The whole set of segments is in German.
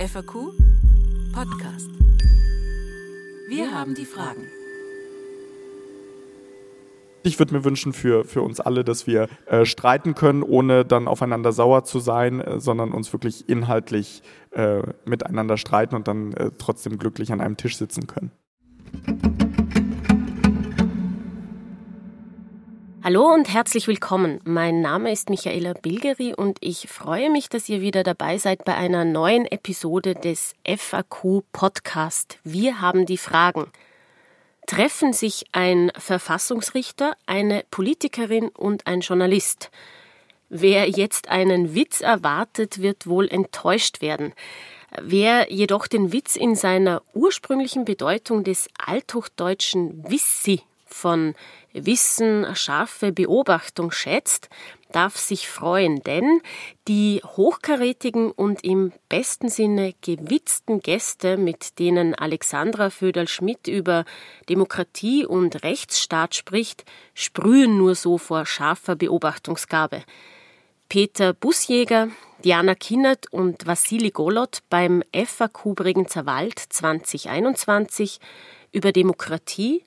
FAQ Podcast. Wir haben die Fragen. Ich würde mir wünschen für, für uns alle, dass wir äh, streiten können, ohne dann aufeinander sauer zu sein, äh, sondern uns wirklich inhaltlich äh, miteinander streiten und dann äh, trotzdem glücklich an einem Tisch sitzen können. Hallo und herzlich willkommen. Mein Name ist Michaela Bilgeri und ich freue mich, dass ihr wieder dabei seid bei einer neuen Episode des FAQ Podcast. Wir haben die Fragen. Treffen sich ein Verfassungsrichter, eine Politikerin und ein Journalist? Wer jetzt einen Witz erwartet, wird wohl enttäuscht werden. Wer jedoch den Witz in seiner ursprünglichen Bedeutung des althochdeutschen Wissi von Wissen, scharfe Beobachtung schätzt, darf sich freuen, denn die hochkarätigen und im besten Sinne gewitzten Gäste, mit denen Alexandra Föderl-Schmidt über Demokratie und Rechtsstaat spricht, sprühen nur so vor scharfer Beobachtungsgabe. Peter Busjäger, Diana Kinnert und Vassili Golot beim FAQ Bregenzer Wald 2021 über Demokratie,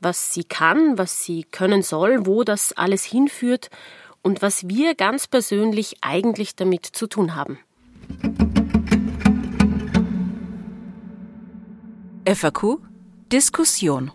was sie kann, was sie können soll, wo das alles hinführt und was wir ganz persönlich eigentlich damit zu tun haben. FAQ Diskussion.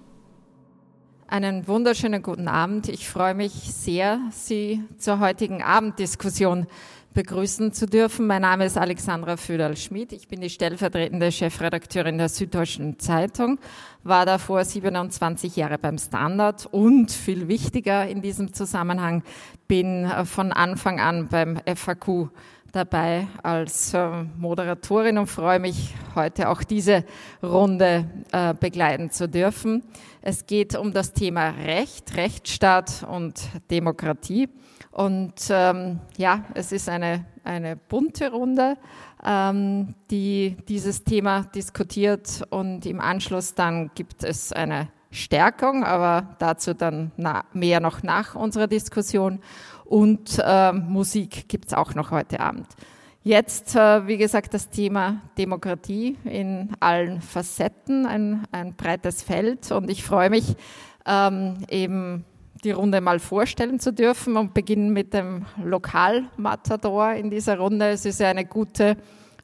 Einen wunderschönen guten Abend. Ich freue mich sehr, Sie zur heutigen Abenddiskussion begrüßen zu dürfen. Mein Name ist Alexandra Föderl-Schmid. Ich bin die stellvertretende Chefredakteurin der Süddeutschen Zeitung, war davor 27 Jahre beim Standard und viel wichtiger in diesem Zusammenhang bin von Anfang an beim FAQ dabei als äh, Moderatorin und freue mich, heute auch diese Runde äh, begleiten zu dürfen. Es geht um das Thema Recht, Rechtsstaat und Demokratie. Und ähm, ja, es ist eine, eine bunte Runde, ähm, die dieses Thema diskutiert und im Anschluss dann gibt es eine Stärkung, aber dazu dann mehr noch nach unserer Diskussion. Und äh, Musik gibt's auch noch heute Abend. Jetzt, äh, wie gesagt, das Thema Demokratie in allen Facetten, ein, ein breites Feld. Und ich freue mich, ähm, eben die Runde mal vorstellen zu dürfen und beginnen mit dem Lokalmatador in dieser Runde. Es ist ja eine gute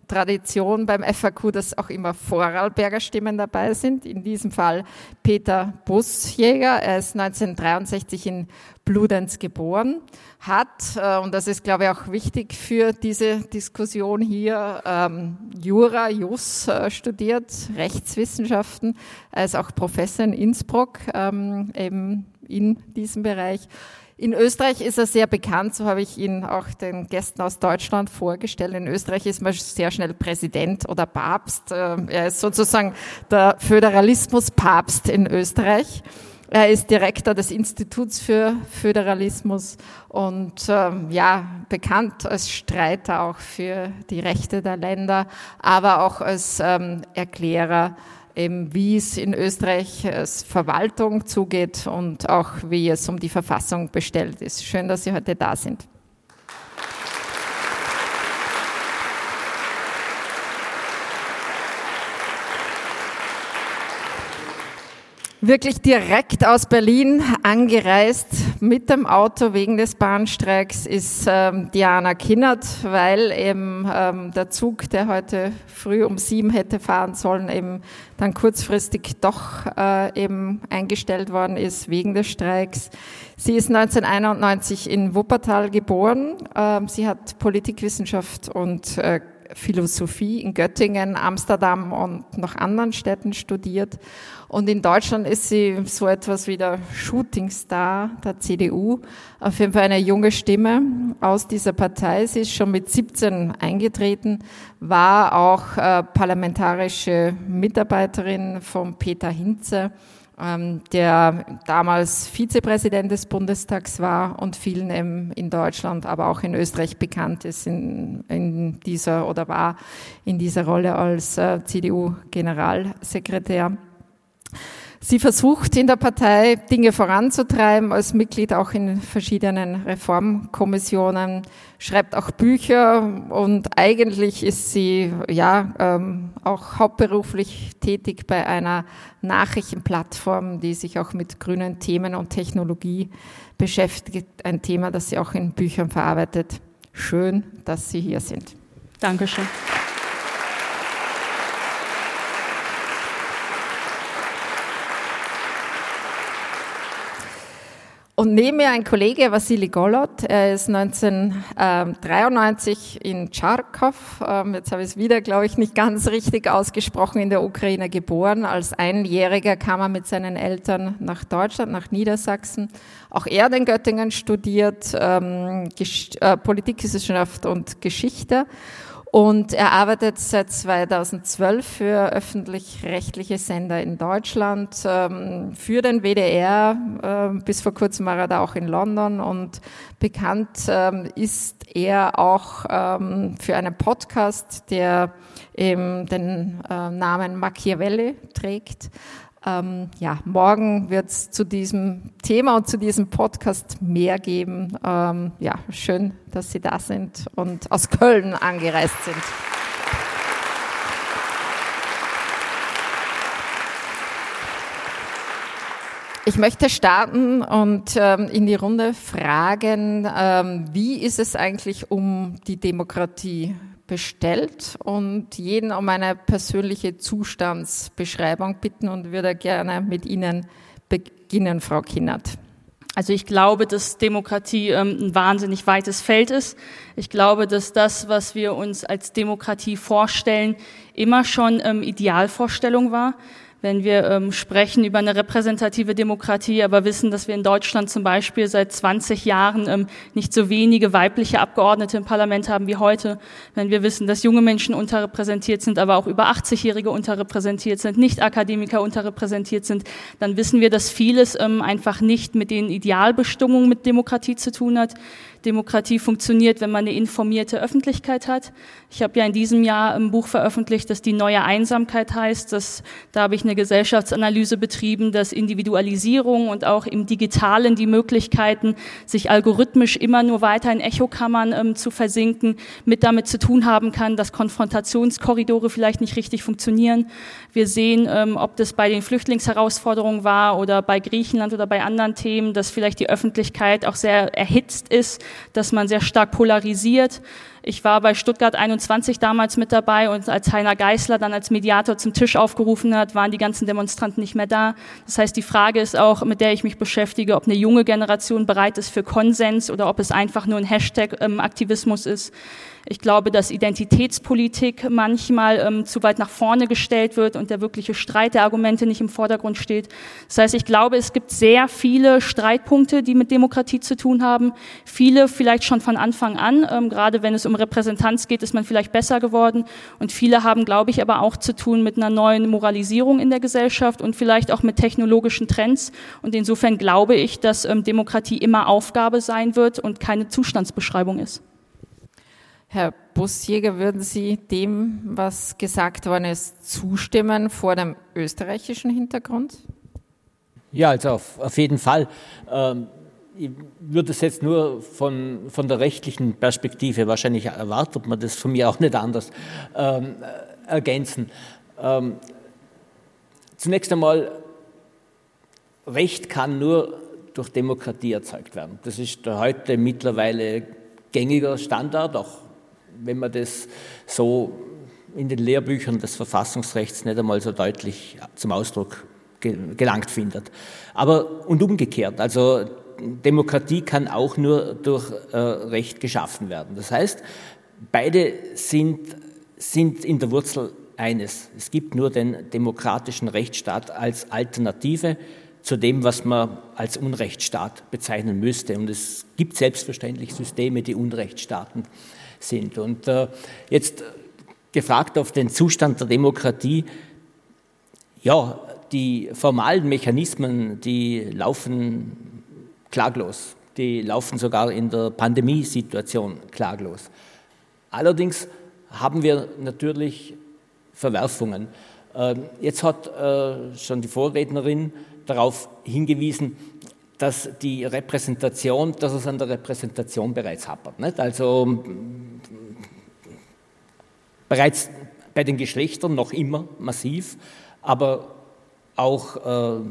Tradition beim FAQ, dass auch immer Vorarlberger Stimmen dabei sind. In diesem Fall Peter Busjäger. Er ist 1963 in Bludenz geboren, hat, äh, und das ist, glaube ich, auch wichtig für diese Diskussion hier, ähm, Jura, Jus äh, studiert, Rechtswissenschaften. Er ist auch Professor in Innsbruck, ähm, eben in diesem Bereich. In Österreich ist er sehr bekannt, so habe ich ihn auch den Gästen aus Deutschland vorgestellt. In Österreich ist man sehr schnell Präsident oder Papst. Äh, er ist sozusagen der Föderalismus-Papst in Österreich. Er ist Direktor des Instituts für Föderalismus und ähm, ja, bekannt als Streiter auch für die Rechte der Länder, aber auch als ähm, Erklärer eben wie es in Österreich als Verwaltung zugeht und auch wie es um die Verfassung bestellt ist. Schön, dass Sie heute da sind. Wirklich direkt aus Berlin angereist mit dem Auto wegen des Bahnstreiks ist ähm, Diana Kinnert, weil eben ähm, der Zug, der heute früh um sieben hätte fahren sollen, eben dann kurzfristig doch äh, eben eingestellt worden ist wegen des Streiks. Sie ist 1991 in Wuppertal geboren. Ähm, sie hat Politikwissenschaft und äh, Philosophie in Göttingen, Amsterdam und noch anderen Städten studiert. Und in Deutschland ist sie so etwas wie der Shootingstar der CDU. Auf jeden Fall eine junge Stimme aus dieser Partei. Sie ist schon mit 17 eingetreten, war auch äh, parlamentarische Mitarbeiterin von Peter Hinze ähm, der damals Vizepräsident des Bundestags war und vielen in Deutschland, aber auch in Österreich bekannt ist in, in dieser oder war in dieser Rolle als äh, CDU-Generalsekretär. Sie versucht in der Partei Dinge voranzutreiben, als Mitglied auch in verschiedenen Reformkommissionen, schreibt auch Bücher und eigentlich ist sie ja ähm, auch hauptberuflich tätig bei einer Nachrichtenplattform, die sich auch mit grünen Themen und Technologie beschäftigt. Ein Thema, das sie auch in Büchern verarbeitet. Schön, dass Sie hier sind. Dankeschön. Und neben mir ein Kollege, Vassili Golot, er ist 1993 in Charkow, ähm, jetzt habe ich es wieder, glaube ich, nicht ganz richtig ausgesprochen, in der Ukraine geboren. Als Einjähriger kam er mit seinen Eltern nach Deutschland, nach Niedersachsen. Auch er hat in Göttingen studiert, ähm, äh, Politikwissenschaft und Geschichte und er arbeitet seit 2012 für öffentlich-rechtliche Sender in Deutschland, ähm, für den WDR. Ähm, bis vor kurzem war er da auch in London und bekannt ähm, ist er auch für einen Podcast, der eben den äh, Namen Machiavelli trägt. Ähm, ja, morgen wird es zu diesem Thema und zu diesem Podcast mehr geben. Ähm, ja, schön, dass Sie da sind und aus Köln angereist sind. Ich möchte starten und ähm, in die Runde fragen, ähm, wie ist es eigentlich um die Demokratie bestellt und jeden um eine persönliche Zustandsbeschreibung bitten und würde gerne mit Ihnen beginnen, Frau Kinnert. Also ich glaube, dass Demokratie ähm, ein wahnsinnig weites Feld ist. Ich glaube, dass das, was wir uns als Demokratie vorstellen, immer schon ähm, Idealvorstellung war wenn wir ähm, sprechen über eine repräsentative Demokratie, aber wissen, dass wir in Deutschland zum Beispiel seit 20 Jahren ähm, nicht so wenige weibliche Abgeordnete im Parlament haben wie heute, wenn wir wissen, dass junge Menschen unterrepräsentiert sind, aber auch über 80-Jährige unterrepräsentiert sind, Nicht-Akademiker unterrepräsentiert sind, dann wissen wir, dass vieles ähm, einfach nicht mit den Idealbestimmungen mit Demokratie zu tun hat. Demokratie funktioniert, wenn man eine informierte Öffentlichkeit hat. Ich habe ja in diesem Jahr ein Buch veröffentlicht, das die neue Einsamkeit heißt. Das, da habe ich eine Gesellschaftsanalyse betrieben, dass Individualisierung und auch im Digitalen die Möglichkeiten, sich algorithmisch immer nur weiter in Echokammern ähm, zu versinken, mit damit zu tun haben kann, dass Konfrontationskorridore vielleicht nicht richtig funktionieren. Wir sehen, ähm, ob das bei den Flüchtlingsherausforderungen war oder bei Griechenland oder bei anderen Themen, dass vielleicht die Öffentlichkeit auch sehr erhitzt ist, dass man sehr stark polarisiert. Ich war bei Stuttgart 21 damals mit dabei und als Heiner Geißler dann als Mediator zum Tisch aufgerufen hat, waren die ganzen Demonstranten nicht mehr da. Das heißt, die Frage ist auch, mit der ich mich beschäftige, ob eine junge Generation bereit ist für Konsens oder ob es einfach nur ein Hashtag-Aktivismus ist. Ich glaube, dass Identitätspolitik manchmal ähm, zu weit nach vorne gestellt wird und der wirkliche Streit der Argumente nicht im Vordergrund steht. Das heißt, ich glaube, es gibt sehr viele Streitpunkte, die mit Demokratie zu tun haben. Viele vielleicht schon von Anfang an. Ähm, gerade wenn es um Repräsentanz geht, ist man vielleicht besser geworden. Und viele haben, glaube ich, aber auch zu tun mit einer neuen Moralisierung in der Gesellschaft und vielleicht auch mit technologischen Trends. Und insofern glaube ich, dass ähm, Demokratie immer Aufgabe sein wird und keine Zustandsbeschreibung ist. Herr Busjäger, würden Sie dem, was gesagt worden ist, zustimmen vor dem österreichischen Hintergrund? Ja, also auf, auf jeden Fall. Ähm, ich würde es jetzt nur von, von der rechtlichen Perspektive, wahrscheinlich erwartet man das von mir auch nicht anders, ähm, ergänzen. Ähm, zunächst einmal, Recht kann nur durch Demokratie erzeugt werden. Das ist heute mittlerweile gängiger Standard, auch wenn man das so in den Lehrbüchern des Verfassungsrechts nicht einmal so deutlich zum Ausdruck gelangt findet. Aber und umgekehrt, also Demokratie kann auch nur durch äh, Recht geschaffen werden. Das heißt, beide sind, sind in der Wurzel eines. Es gibt nur den demokratischen Rechtsstaat als Alternative zu dem, was man als Unrechtsstaat bezeichnen müsste. Und es gibt selbstverständlich Systeme, die Unrechtsstaaten sind. Und äh, jetzt gefragt auf den Zustand der Demokratie, ja, die formalen Mechanismen, die laufen klaglos. Die laufen sogar in der Pandemiesituation klaglos. Allerdings haben wir natürlich Verwerfungen. Ähm, jetzt hat äh, schon die Vorrednerin darauf hingewiesen, dass die Repräsentation, dass es an der Repräsentation bereits hapert. Nicht? Also bereits bei den Geschlechtern noch immer massiv, aber auch, äh,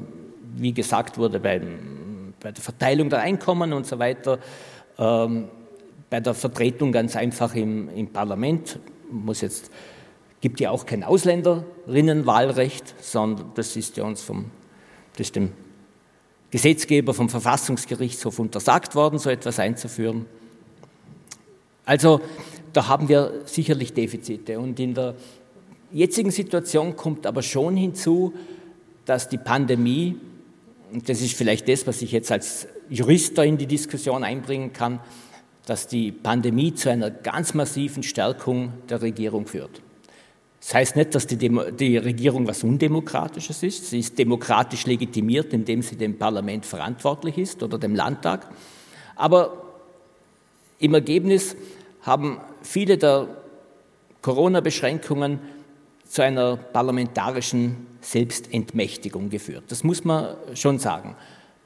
wie gesagt wurde, beim, bei der Verteilung der Einkommen und so weiter, ähm, bei der Vertretung ganz einfach im, im Parlament, muss jetzt, gibt ja auch kein Ausländerinnenwahlrecht, sondern das ist ja uns vom, das dem Gesetzgeber vom Verfassungsgerichtshof untersagt worden, so etwas einzuführen. Also da haben wir sicherlich Defizite. Und in der jetzigen Situation kommt aber schon hinzu, dass die Pandemie, und das ist vielleicht das, was ich jetzt als Jurist da in die Diskussion einbringen kann, dass die Pandemie zu einer ganz massiven Stärkung der Regierung führt. Das heißt nicht, dass die, Demo die Regierung was Undemokratisches ist. Sie ist demokratisch legitimiert, indem sie dem Parlament verantwortlich ist oder dem Landtag. Aber im Ergebnis haben viele der Corona-Beschränkungen zu einer parlamentarischen Selbstentmächtigung geführt. Das muss man schon sagen.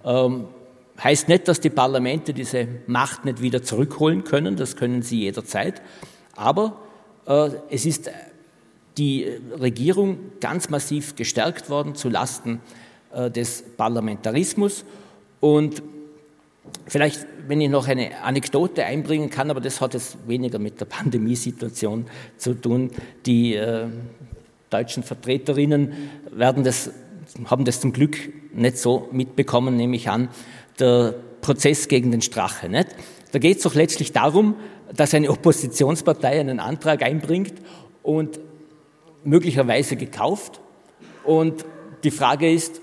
Ähm, heißt nicht, dass die Parlamente diese Macht nicht wieder zurückholen können, das können sie jederzeit, aber äh, es ist die Regierung ganz massiv gestärkt worden zu Lasten äh, des Parlamentarismus und Vielleicht, wenn ich noch eine Anekdote einbringen kann, aber das hat es weniger mit der Pandemiesituation zu tun. Die äh, deutschen Vertreterinnen werden das, haben das zum Glück nicht so mitbekommen, nehme ich an, der Prozess gegen den Strache. Nicht? Da geht es doch letztlich darum, dass eine Oppositionspartei einen Antrag einbringt und möglicherweise gekauft. Und die Frage ist,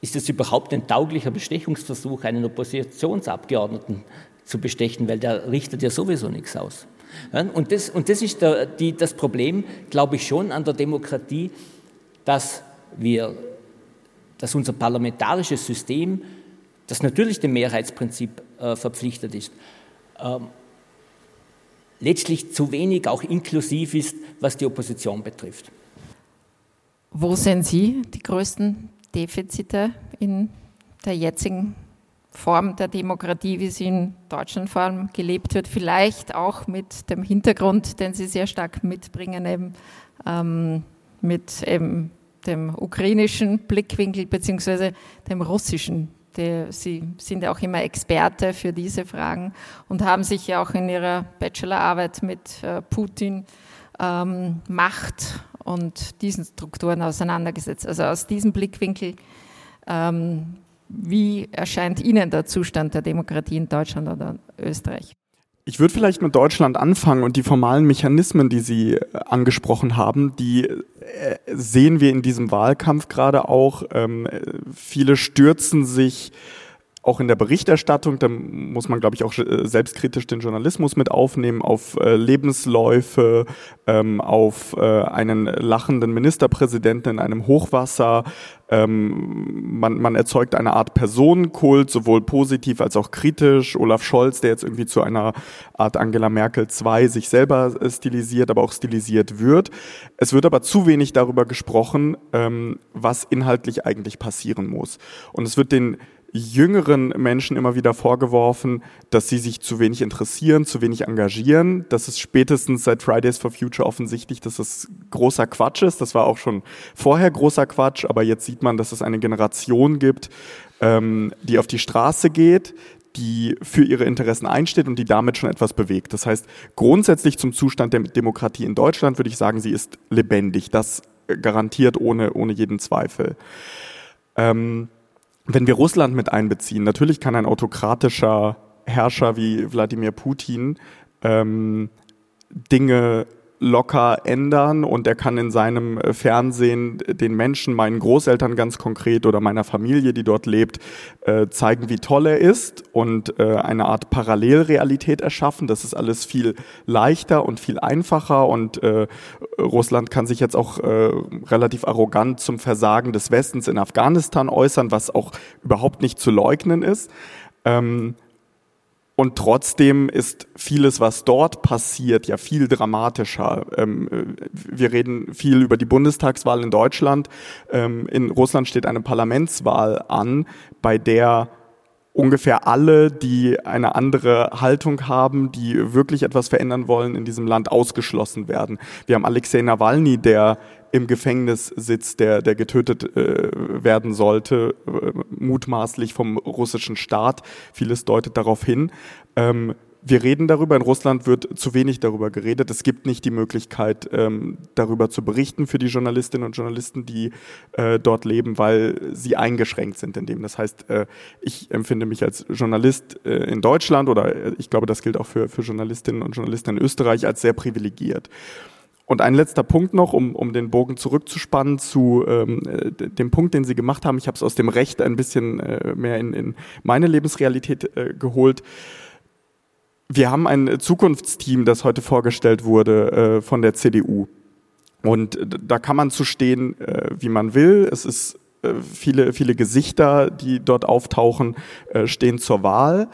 ist es überhaupt ein tauglicher Bestechungsversuch, einen Oppositionsabgeordneten zu bestechen, weil der richtet ja sowieso nichts aus. Und das, und das ist der, die, das Problem, glaube ich, schon an der Demokratie, dass wir, dass unser parlamentarisches System, das natürlich dem Mehrheitsprinzip äh, verpflichtet ist, ähm, letztlich zu wenig auch inklusiv ist, was die Opposition betrifft. Wo sehen Sie die größten Defizite in der jetzigen Form der Demokratie, wie sie in Deutschland vor allem gelebt wird, vielleicht auch mit dem Hintergrund, den Sie sehr stark mitbringen, eben ähm, mit eben dem ukrainischen Blickwinkel beziehungsweise dem russischen. Die, Sie sind ja auch immer Experte für diese Fragen und haben sich ja auch in Ihrer Bachelorarbeit mit äh, Putin ähm, Macht und diesen Strukturen auseinandergesetzt. Also aus diesem Blickwinkel ähm, wie erscheint Ihnen der Zustand der Demokratie in Deutschland oder Österreich? Ich würde vielleicht mit Deutschland anfangen und die formalen Mechanismen, die Sie äh, angesprochen haben, die äh, sehen wir in diesem Wahlkampf gerade auch. Ähm, viele stürzen sich auch in der Berichterstattung, da muss man, glaube ich, auch äh, selbstkritisch den Journalismus mit aufnehmen, auf äh, Lebensläufe, ähm, auf äh, einen lachenden Ministerpräsidenten in einem Hochwasser. Ähm, man, man erzeugt eine Art Personenkult, sowohl positiv als auch kritisch. Olaf Scholz, der jetzt irgendwie zu einer Art Angela Merkel 2 sich selber äh, stilisiert, aber auch stilisiert wird. Es wird aber zu wenig darüber gesprochen, ähm, was inhaltlich eigentlich passieren muss. Und es wird den jüngeren Menschen immer wieder vorgeworfen, dass sie sich zu wenig interessieren, zu wenig engagieren. Das ist spätestens seit Fridays for Future offensichtlich, dass das großer Quatsch ist. Das war auch schon vorher großer Quatsch, aber jetzt sieht man, dass es eine Generation gibt, ähm, die auf die Straße geht, die für ihre Interessen einsteht und die damit schon etwas bewegt. Das heißt, grundsätzlich zum Zustand der Demokratie in Deutschland würde ich sagen, sie ist lebendig. Das garantiert ohne, ohne jeden Zweifel. Ähm, wenn wir Russland mit einbeziehen, natürlich kann ein autokratischer Herrscher wie Wladimir Putin ähm, Dinge locker ändern und er kann in seinem äh, Fernsehen den Menschen, meinen Großeltern ganz konkret oder meiner Familie, die dort lebt, äh, zeigen, wie toll er ist und äh, eine Art Parallelrealität erschaffen. Das ist alles viel leichter und viel einfacher und Russland kann sich jetzt auch relativ arrogant zum Versagen des Westens in Afghanistan äußern, was auch überhaupt nicht zu leugnen ist. Ähm, Und trotzdem ist vieles, was dort passiert, ja viel dramatischer. Ähm, wir reden viel über die Bundestagswahl in Deutschland. Ähm, in Russland steht eine Parlamentswahl an, bei der ungefähr alle, die eine andere Haltung haben, die wirklich etwas verändern wollen in diesem Land, ausgeschlossen werden. Wir haben Alexei Nawalny, der im Gefängnis sitzt, der, der getötet äh, werden sollte, äh, mutmaßlich vom russischen Staat. Vieles deutet darauf hin. Ähm, wir reden darüber, in Russland wird zu wenig darüber geredet. Es gibt nicht die Möglichkeit, ähm, darüber zu berichten für die Journalistinnen und Journalisten, die äh, dort leben, weil sie eingeschränkt sind in dem. Das heißt, äh, ich empfinde mich als Journalist äh, in Deutschland oder äh, ich glaube, das gilt auch für, für Journalistinnen und Journalisten in Österreich als sehr privilegiert. Und ein letzter Punkt noch, um, um den Bogen zurückzuspannen zu ähm, äh, dem Punkt, den Sie gemacht haben. Ich habe es aus dem Recht ein bisschen äh, mehr in, in meine Lebensrealität äh, geholt. Wir haben ein Zukunftsteam, das heute vorgestellt wurde äh, von der CDU. Und da kann man zu stehen, äh, wie man will. Es ist äh, viele, viele Gesichter, die dort auftauchen, äh, stehen zur Wahl.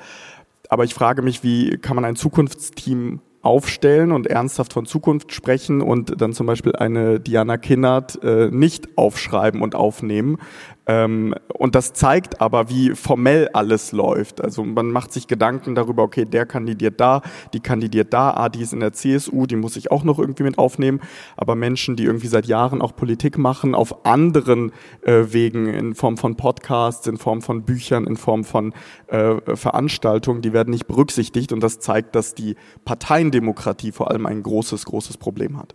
Aber ich frage mich, wie kann man ein Zukunftsteam aufstellen und ernsthaft von Zukunft sprechen und dann zum Beispiel eine Diana Kinnert äh, nicht aufschreiben und aufnehmen. Ähm, und das zeigt aber, wie formell alles läuft. Also man macht sich Gedanken darüber, okay, der kandidiert da, die kandidiert da, ah, die ist in der CSU, die muss ich auch noch irgendwie mit aufnehmen. Aber Menschen, die irgendwie seit Jahren auch Politik machen, auf anderen äh, Wegen, in Form von Podcasts, in Form von Büchern, in Form von äh, Veranstaltungen, die werden nicht berücksichtigt. Und das zeigt, dass die Parteiendemokratie vor allem ein großes, großes Problem hat.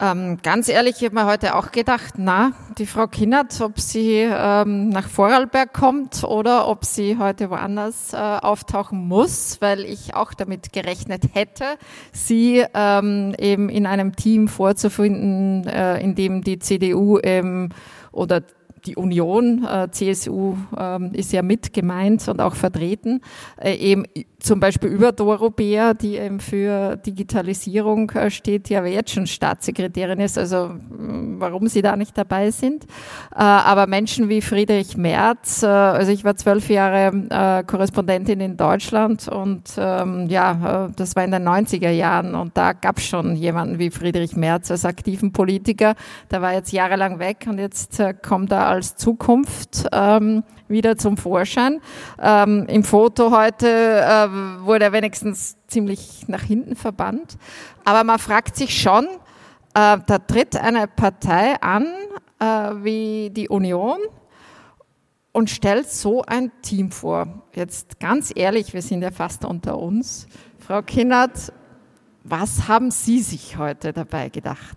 Ähm, ganz ehrlich, ich habe mir heute auch gedacht, na, die Frau Kinnert, ob sie ähm, nach Vorarlberg kommt oder ob sie heute woanders äh, auftauchen muss, weil ich auch damit gerechnet hätte, sie ähm, eben in einem Team vorzufinden, äh, in dem die CDU ähm, oder die Union, äh, CSU äh, ist ja mit gemeint und auch vertreten, äh, eben zum Beispiel über Doro Bär, die eben für Digitalisierung äh, steht, die aber jetzt schon Staatssekretärin ist, also warum sie da nicht dabei sind. Äh, aber Menschen wie Friedrich Merz, äh, also ich war zwölf Jahre Korrespondentin in Deutschland und ähm, ja, das war in den 90er Jahren und da gab es schon jemanden wie Friedrich Merz als aktiven Politiker. Der war jetzt jahrelang weg und jetzt kommt er als Zukunft ähm, wieder zum Vorschein. Ähm, Im Foto heute äh, wurde er wenigstens ziemlich nach hinten verbannt. Aber man fragt sich schon, äh, da tritt eine Partei an äh, wie die Union und stellt so ein Team vor. Jetzt ganz ehrlich, wir sind ja fast unter uns. Frau Kinnert, was haben Sie sich heute dabei gedacht?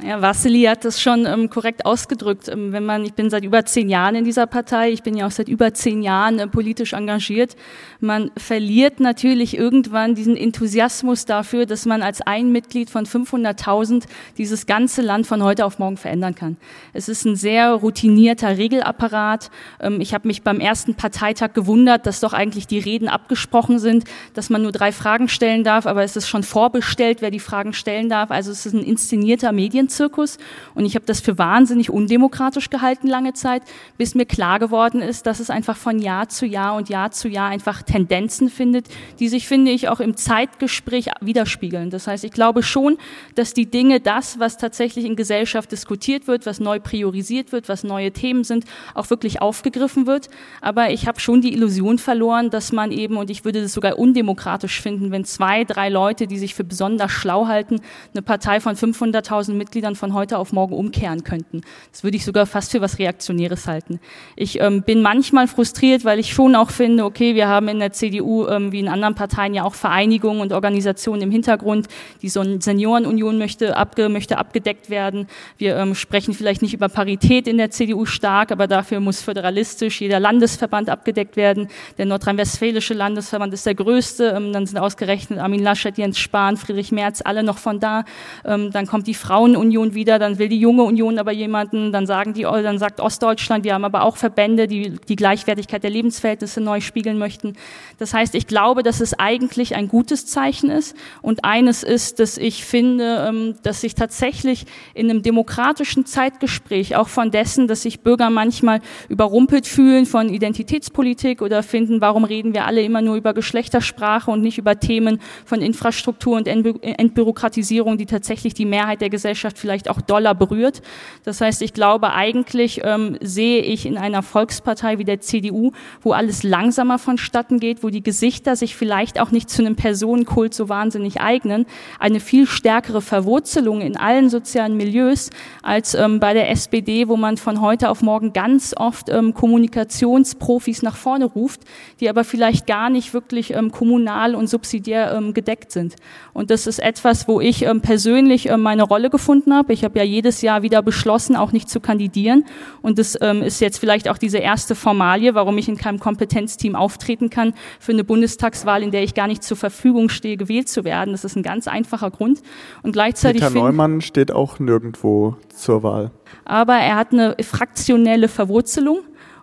Ja, Vassili hat das schon ähm, korrekt ausgedrückt. Ähm, wenn man, ich bin seit über zehn Jahren in dieser Partei, ich bin ja auch seit über zehn Jahren äh, politisch engagiert. Man verliert natürlich irgendwann diesen Enthusiasmus dafür, dass man als ein Mitglied von 500.000 dieses ganze Land von heute auf morgen verändern kann. Es ist ein sehr routinierter Regelapparat. Ähm, ich habe mich beim ersten Parteitag gewundert, dass doch eigentlich die Reden abgesprochen sind, dass man nur drei Fragen stellen darf, aber es ist schon vorbestellt, wer die Fragen stellen darf. Also es ist ein inszenierter Medien Zirkus. Und ich habe das für wahnsinnig undemokratisch gehalten lange Zeit, bis mir klar geworden ist, dass es einfach von Jahr zu Jahr und Jahr zu Jahr einfach Tendenzen findet, die sich, finde ich, auch im Zeitgespräch widerspiegeln. Das heißt, ich glaube schon, dass die Dinge, das, was tatsächlich in Gesellschaft diskutiert wird, was neu priorisiert wird, was neue Themen sind, auch wirklich aufgegriffen wird. Aber ich habe schon die Illusion verloren, dass man eben, und ich würde das sogar undemokratisch finden, wenn zwei, drei Leute, die sich für besonders schlau halten, eine Partei von 500.000 Mitgliedern dann von heute auf morgen umkehren könnten. Das würde ich sogar fast für was Reaktionäres halten. Ich ähm, bin manchmal frustriert, weil ich schon auch finde, okay, wir haben in der CDU ähm, wie in anderen Parteien ja auch Vereinigungen und Organisationen im Hintergrund. Die Seniorenunion möchte, abge, möchte abgedeckt werden. Wir ähm, sprechen vielleicht nicht über Parität in der CDU stark, aber dafür muss föderalistisch jeder Landesverband abgedeckt werden. Der nordrhein-westfälische Landesverband ist der größte. Ähm, dann sind ausgerechnet Armin Laschet, Jens Spahn, Friedrich Merz alle noch von da. Ähm, dann kommt die Frauenunion Union wieder, dann will die junge Union aber jemanden, dann sagen die, dann sagt Ostdeutschland, wir haben aber auch Verbände, die die Gleichwertigkeit der Lebensverhältnisse neu spiegeln möchten. Das heißt, ich glaube, dass es eigentlich ein gutes Zeichen ist und eines ist, dass ich finde, ähm, dass sich tatsächlich in einem demokratischen Zeitgespräch auch von dessen, dass sich Bürger manchmal überrumpelt fühlen von Identitätspolitik oder finden, warum reden wir alle immer nur über Geschlechtersprache und nicht über Themen von Infrastruktur und Entbürokratisierung, die tatsächlich die Mehrheit der Gesellschaft vielleicht auch doller berührt. Das heißt, ich glaube, eigentlich ähm, sehe ich in einer Volkspartei wie der CDU, wo alles langsamer vonstatten geht, wo die Gesichter sich vielleicht auch nicht zu einem Personenkult so wahnsinnig eignen, eine viel stärkere Verwurzelung in allen sozialen Milieus als ähm, bei der SPD, wo man von heute auf morgen ganz oft ähm, Kommunikationsprofis nach vorne ruft, die aber vielleicht gar nicht wirklich ähm, kommunal und subsidiär ähm, gedeckt sind. Und das ist etwas, wo ich ähm, persönlich ähm, meine Rolle gefunden habe. Ich habe ja jedes Jahr wieder beschlossen, auch nicht zu kandidieren. Und das ähm, ist jetzt vielleicht auch diese erste Formalie, warum ich in keinem Kompetenzteam auftreten kann für eine Bundestagswahl, in der ich gar nicht zur Verfügung stehe, gewählt zu werden. Das ist ein ganz einfacher Grund. Und gleichzeitig Peter Neumann steht auch nirgendwo zur Wahl. Aber er hat eine fraktionelle Verwurzelung.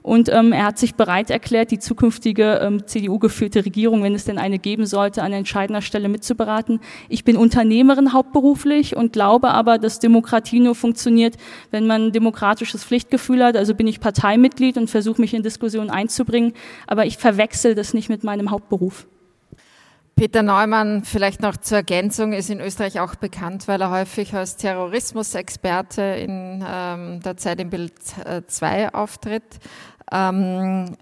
Und ähm, er hat sich bereit erklärt, die zukünftige ähm, CDU-geführte Regierung, wenn es denn eine geben sollte, an entscheidender Stelle mitzuberaten. Ich bin Unternehmerin hauptberuflich und glaube aber, dass Demokratie nur funktioniert, wenn man ein demokratisches Pflichtgefühl hat. Also bin ich Parteimitglied und versuche mich in Diskussionen einzubringen. Aber ich verwechsel das nicht mit meinem Hauptberuf. Peter Neumann, vielleicht noch zur Ergänzung, ist in Österreich auch bekannt, weil er häufig als Terrorismusexperte in ähm, der Zeit im Bild 2 äh, auftritt. Ähm,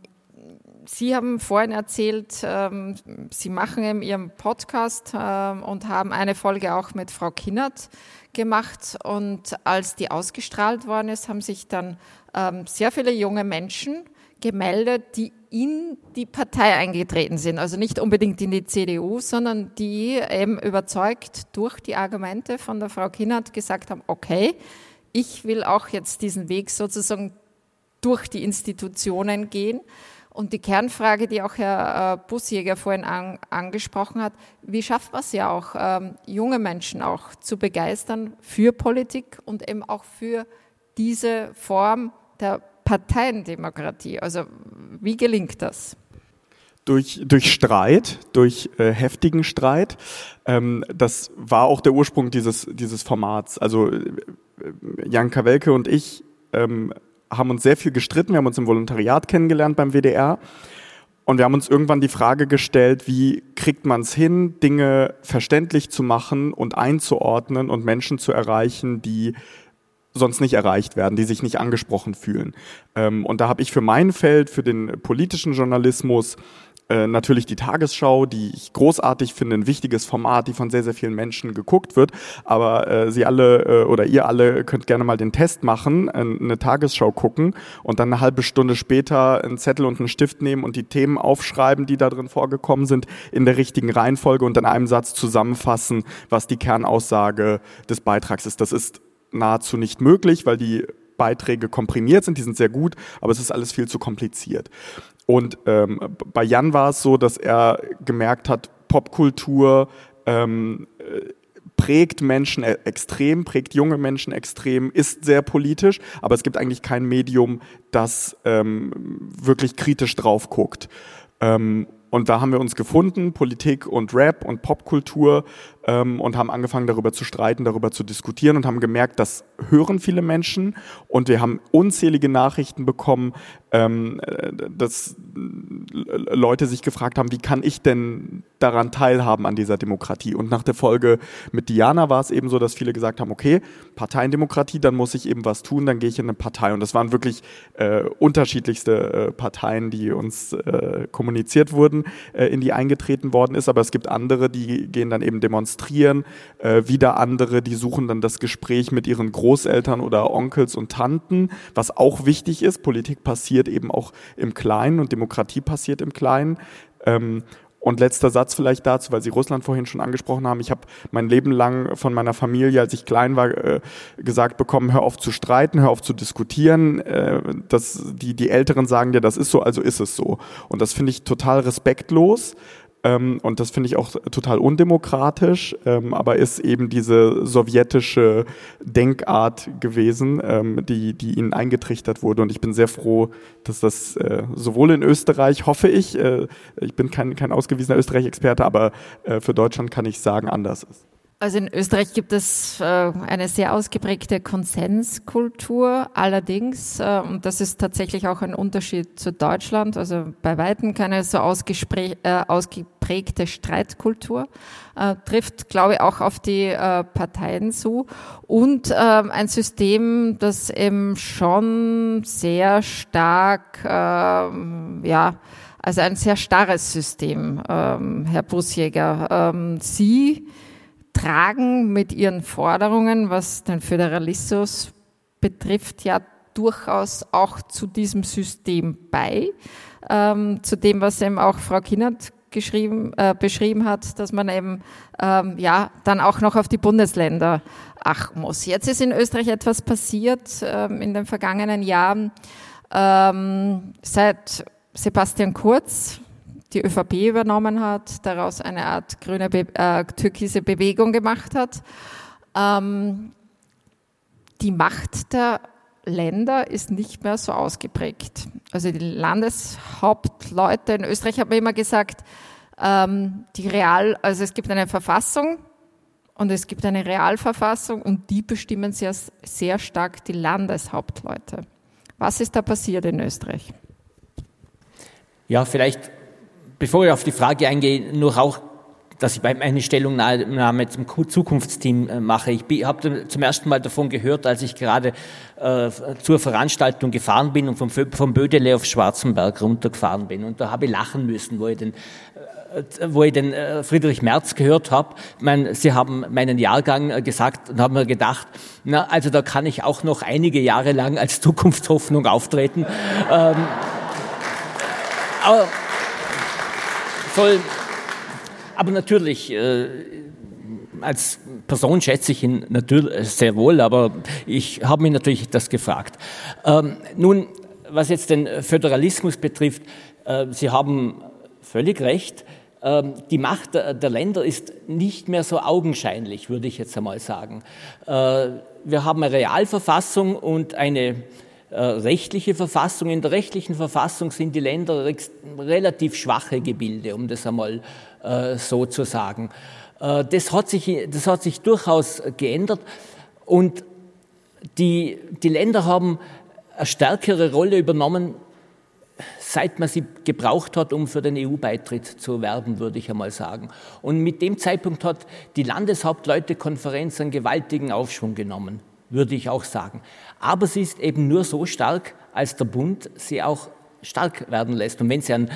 Sie haben vorhin erzählt, ähm, Sie machen in Ihrem Podcast ähm, und haben eine Folge auch mit Frau Kinnert gemacht. Und als die ausgestrahlt worden ist, haben sich dann ähm, sehr viele junge Menschen gemeldet, die in die Partei eingetreten sind. Also nicht unbedingt in die CDU, sondern die eben überzeugt durch die Argumente von der Frau Kinnert gesagt haben, okay, ich will auch jetzt diesen Weg sozusagen durch die Institutionen gehen. Und die Kernfrage, die auch Herr äh, Busjäger vorhin an, angesprochen hat, wie schafft man es ja auch, ähm, junge Menschen auch zu begeistern für Politik und eben auch für diese Form der Parteiendemokratie? Also wie gelingt das? Durch, durch Streit, durch äh, heftigen Streit. Ähm, das war auch der Ursprung dieses, dieses Formats. Also äh, Jan Kawelke und ich ähm, haben uns sehr viel gestritten. Wir haben uns im Volontariat kennengelernt beim WDR. Und wir haben uns irgendwann die Frage gestellt, wie kriegt man es hin, Dinge verständlich zu machen und einzuordnen und Menschen zu erreichen, die sonst nicht erreicht werden, die sich nicht angesprochen fühlen. Ähm, und da habe ich für mein Feld, für den politischen Journalismus, äh, natürlich die Tagesschau, die ich großartig finde, ein wichtiges Format, die von sehr, sehr vielen Menschen geguckt wird. Aber äh, Sie alle äh, oder ihr alle könnt gerne mal den Test machen, äh, eine Tagesschau gucken und dann eine halbe Stunde später einen Zettel und einen Stift nehmen und die Themen aufschreiben, die da drin vorgekommen sind, in der richtigen Reihenfolge und in einem Satz zusammenfassen, was die Kernaussage des Beitrags ist. Das ist nahezu nicht möglich, weil die Beiträge komprimiert sind, die sind sehr gut, aber es ist alles viel zu kompliziert. Und ähm, bei Jan war es so, dass er gemerkt hat, Popkultur ähm, äh, prägt Menschen e-, extrem, prägt junge Menschen extrem, ist sehr politisch, aber es gibt eigentlich kein Medium, das ähm, wirklich kritisch drauf guckt. Ähm, und da haben wir uns gefunden, Politik und Rap und Popkultur, ähm, und haben angefangen darüber zu streiten, darüber zu diskutieren und haben gemerkt, das hören viele Menschen und wir haben unzählige Nachrichten bekommen, ähm, dass Leute sich gefragt haben, wie kann ich denn daran teilhaben an dieser Demokratie? Und nach der Folge mit Diana war es eben so, dass viele gesagt haben, okay, Parteiendemokratie, dann muss ich eben was tun, dann gehe ich in eine Partei. Und das waren wirklich äh, unterschiedlichste äh, Parteien, die uns äh, kommuniziert wurden, äh, in die eingetreten worden ist. Aber es gibt andere, die gehen dann eben demonstrieren, äh, wieder andere, die suchen dann das Gespräch mit ihren Großeltern oder Onkels und Tanten, was auch wichtig ist. Politik passiert passiert eben auch im Kleinen und Demokratie passiert im Kleinen. Ähm, und letzter Satz vielleicht dazu, weil Sie Russland vorhin schon angesprochen haben. Ich habe mein Leben lang von meiner Familie, als ich klein war, äh, gesagt bekommen, hör auf zu streiten, hör auf zu diskutieren. Äh, das, die, die Älteren sagen dir, das ist so, also ist es so. Und das finde ich total respektlos. Ähm, und das finde ich auch total undemokratisch, ähm, aber ist eben diese sowjetische Denkart gewesen, ähm, die, die ihnen eingetrichtert wurde. Und ich bin sehr froh, dass das äh, sowohl in Österreich, hoffe ich, äh, ich bin kein, kein ausgewiesener Österreich-Experte, aber äh, für Deutschland kann ich sagen, anders ist. Also in Österreich gibt es äh, eine sehr ausgeprägte Konsenskultur, allerdings, äh, und das ist tatsächlich auch ein Unterschied zu Deutschland, also bei Weitem keine so äh, ausgeprägte Streitkultur, trifft, glaube ich, auch auf die Parteien zu und ähm, ein System, das eben schon sehr stark, ähm, ja, also ein sehr starres System, ähm, Herr Busjäger. Sie tragen mit ihren Forderungen, was den Föderalismus betrifft, ja durchaus auch zu diesem System bei, ähm, zu dem, was eben auch Frau Kinnert geschrieben, äh, beschrieben hat, dass man eben ähm, ja dann auch noch auf die Bundesländer achten muss. Jetzt ist in Österreich etwas passiert ähm, in den vergangenen Jahren. Ähm, seit Sebastian Kurz die ÖVP übernommen hat, daraus eine Art grüne, Be äh, türkise Bewegung gemacht hat. Ähm, die Macht der Länder ist nicht mehr so ausgeprägt. Also die Landeshauptleute in Österreich haben immer gesagt, ähm, die Real, also es gibt eine Verfassung und es gibt eine Realverfassung und die bestimmen sehr, sehr stark die Landeshauptleute. Was ist da passiert in Österreich? Ja, vielleicht bevor ich auf die Frage eingehe, nur auch, dass ich meine Stellungnahme zum Zukunftsteam äh, mache. Ich habe zum ersten Mal davon gehört, als ich gerade äh, zur Veranstaltung gefahren bin und vom, vom Bödele auf Schwarzenberg runtergefahren bin. Und da habe ich lachen müssen, wo ich den äh, wo ich den äh, Friedrich Merz gehört habe. Mein, Sie haben meinen Jahrgang gesagt und haben mir gedacht, na, also da kann ich auch noch einige Jahre lang als Zukunftshoffnung auftreten. ähm, aber soll, aber natürlich, äh, als Person schätze ich ihn natürlich sehr wohl, aber ich habe mich natürlich das gefragt. Ähm, nun, was jetzt den Föderalismus betrifft, äh, Sie haben völlig recht. Ähm, die Macht der, der, Länder ist nicht mehr so augenscheinlich, würde ich jetzt einmal sagen. Äh, wir haben eine Realverfassung und eine äh, rechtliche Verfassung. In der rechtlichen Verfassung sind die Länder relativ schwache Gebilde, um das einmal äh, so zu sagen. Äh, das, hat sich, das hat sich durchaus geändert und die, die Länder haben eine stärkere Rolle übernommen, seit man sie gebraucht hat, um für den EU-Beitritt zu werben, würde ich einmal sagen. Und mit dem Zeitpunkt hat die Landeshauptleutekonferenz einen gewaltigen Aufschwung genommen würde ich auch sagen. Aber sie ist eben nur so stark, als der Bund sie auch stark werden lässt. Und wenn Sie einen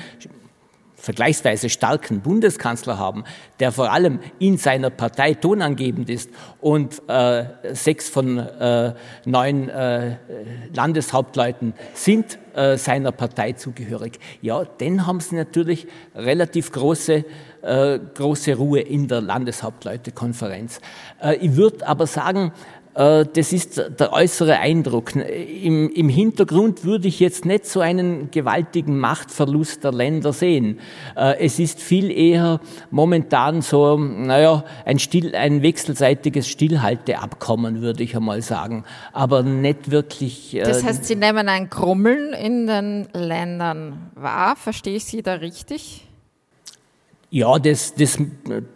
vergleichsweise starken Bundeskanzler haben, der vor allem in seiner Partei tonangebend ist und äh, sechs von äh, neun äh, Landeshauptleuten sind äh, seiner Partei zugehörig, ja, dann haben sie natürlich relativ große, äh, große Ruhe in der Landeshauptleutekonferenz. Äh, ich würde aber sagen, das ist der äußere Eindruck. Im, Im, Hintergrund würde ich jetzt nicht so einen gewaltigen Machtverlust der Länder sehen. Äh, es ist viel eher momentan so, naja, ein, still, ein wechselseitiges Stillhalteabkommen, würde ich einmal sagen. Aber nicht wirklich. Äh, das heißt, Sie nehmen ein Krummeln in den Ländern wahr. Verstehe ich Sie da richtig? Ja, das, das,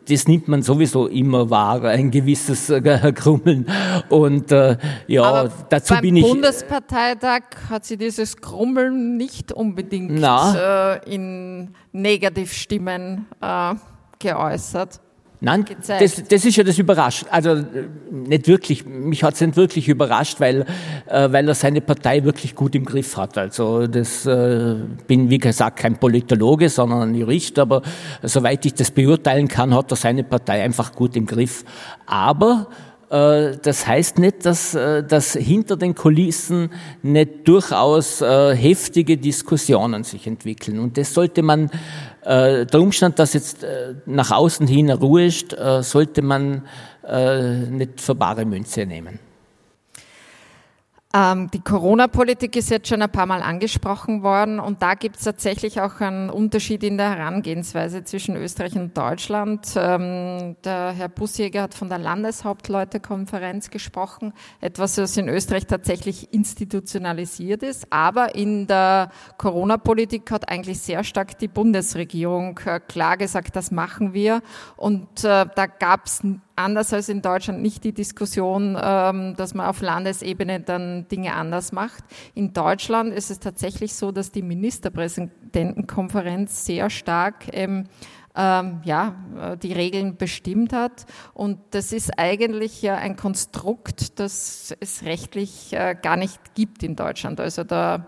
das nimmt man sowieso immer wahr, ein gewisses äh, Krummeln. Und äh, ja, Aber dazu bin ich. Beim Bundesparteitag hat sie dieses Krummeln nicht unbedingt äh, in Negativstimmen äh, geäußert. Nein, das, das ist ja das überrascht. Also nicht wirklich, mich hat es nicht wirklich überrascht, weil, äh, weil er seine Partei wirklich gut im Griff hat. Also das äh, bin, wie gesagt, kein Politologe, sondern ein Jurist, aber soweit ich das beurteilen kann, hat er seine Partei einfach gut im Griff. Aber das heißt nicht, dass, äh, dass hinter den Kulissen nicht durchaus äh, heftige Diskussionen sich entwickeln. Und das sollte man äh, der Umstand, dass jetzt äh, nach außen hin Ruhe ist, äh, sollte man nicht für bare Münze nehmen. Ähm, die Corona-Politik ist jetzt schon ein paar Mal angesprochen worden und da gibt es tatsächlich auch einen Unterschied in der Herangehensweise zwischen Österreich und Deutschland. Ähm, der Herr Busjäger hat von der Landeshauptleutekonferenz gesprochen, etwas, was in Österreich tatsächlich institutionalisiert ist, aber in der Corona-Politik hat eigentlich sehr stark die Bundesregierung äh, klar gesagt, das machen wir und äh, da gab es anders als in Deutschland nicht die Diskussion, ähm, dass man auf Landesebene dann Dinge anders macht. In Deutschland ist es tatsächlich so, dass die Ministerpräsidentenkonferenz sehr stark ähm, ähm, ja, äh, die Regeln bestimmt hat. Und das ist eigentlich ja ein Konstrukt, das es rechtlich äh, gar nicht gibt in Deutschland. Also da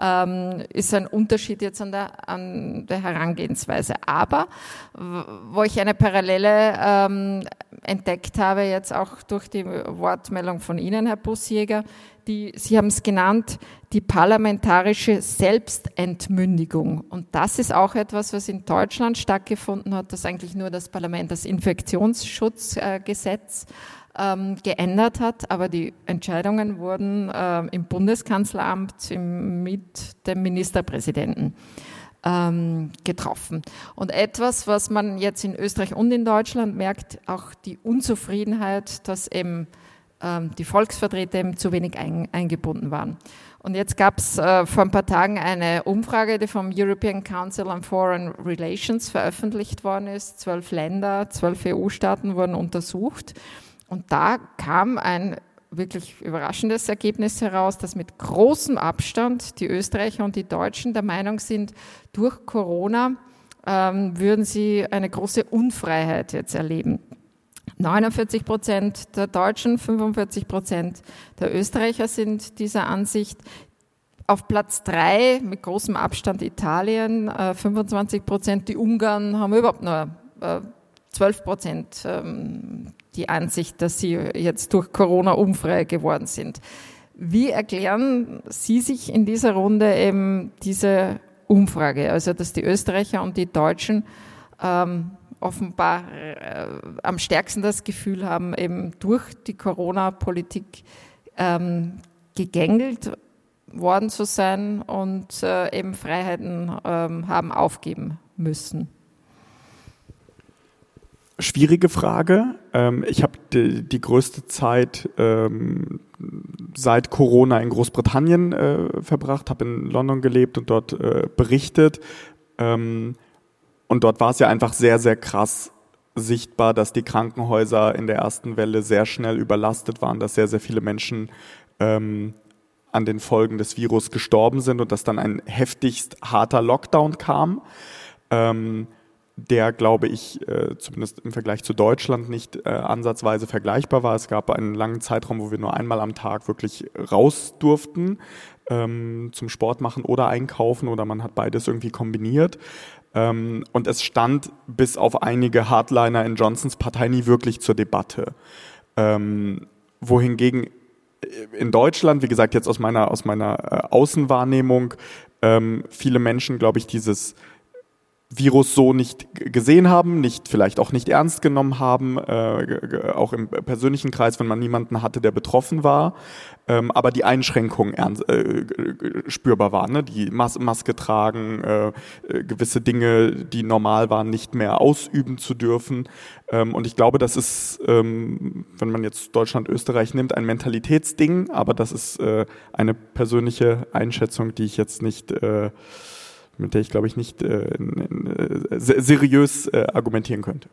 ähm, ist ein Unterschied jetzt an der, an der Herangehensweise. Aber wo ich eine Parallele ähm, entdeckt habe, jetzt auch durch die Wortmeldung von Ihnen, Herr Busjäger, die, Sie haben es genannt, die parlamentarische Selbstentmündigung. Und das ist auch etwas, was in Deutschland stattgefunden hat, dass eigentlich nur das Parlament das Infektionsschutzgesetz ähm, geändert hat, aber die Entscheidungen wurden äh, im Bundeskanzleramt mit dem Ministerpräsidenten ähm, getroffen. Und etwas, was man jetzt in Österreich und in Deutschland merkt, auch die Unzufriedenheit, dass eben ähm, die Volksvertreter eben zu wenig ein, eingebunden waren. Und jetzt gab es äh, vor ein paar Tagen eine Umfrage, die vom European Council on Foreign Relations veröffentlicht worden ist. Zwölf Länder, zwölf EU-Staaten wurden untersucht. Und da kam ein wirklich überraschendes Ergebnis heraus, dass mit großem Abstand die Österreicher und die Deutschen der Meinung sind, durch Corona ähm, würden sie eine große Unfreiheit jetzt erleben. 49 Prozent der Deutschen, 45 Prozent der Österreicher sind dieser Ansicht. Auf Platz drei mit großem Abstand Italien, äh, 25 Prozent. Die Ungarn haben überhaupt nur äh, 12 Prozent ähm, die Ansicht, dass sie jetzt durch Corona unfrei geworden sind. Wie erklären Sie sich in dieser Runde eben diese Umfrage, also dass die Österreicher und die Deutschen ähm, offenbar äh, am stärksten das Gefühl haben, eben durch die Corona-Politik ähm, gegängelt worden zu sein und äh, eben Freiheiten ähm, haben aufgeben müssen? Schwierige Frage. Ähm, ich habe die, die, größte Zeit ähm, seit Corona in Großbritannien äh, verbracht, habe in London gelebt und dort äh, berichtet. Ähm, und dort war es ja einfach sehr, sehr krass sichtbar, dass die Krankenhäuser in der ersten Welle sehr schnell überlastet waren, dass sehr, sehr viele Menschen an den Folgen des Virus gestorben sind und dass dann ein heftigst harter Lockdown kam. Der, glaube ich, äh, zumindest im Vergleich zu Deutschland nicht äh, ansatzweise vergleichbar war. Es gab einen langen Zeitraum, wo wir nur einmal am Tag wirklich raus durften ähm, zum Sport machen oder einkaufen oder man hat beides irgendwie kombiniert. Ähm, und es stand bis auf einige Hardliner in Johnsons Partei nie wirklich zur Debatte. Ähm, wohingegen äh, in Deutschland, wie gesagt, jetzt aus meiner, aus meiner äh, Außenwahrnehmung, ähm, viele Menschen, glaube ich, dieses Virus so nicht gesehen haben, nicht vielleicht auch nicht ernst genommen haben, äh, auch im persönlichen Kreis, wenn man niemanden hatte, der betroffen war, ähm, aber die Einschränkungen ernst, äh, spürbar waren, ne? die Mas Maske tragen, äh, äh, gewisse Dinge, die normal waren, nicht mehr ausüben zu dürfen. Ähm, und ich glaube, das ist, ähm, wenn man jetzt Deutschland, Österreich nimmt, ein Mentalitätsding, aber das ist äh, eine persönliche Einschätzung, die ich jetzt nicht äh, mit der ich, glaube ich, nicht äh, äh seriös äh, argumentieren könnte.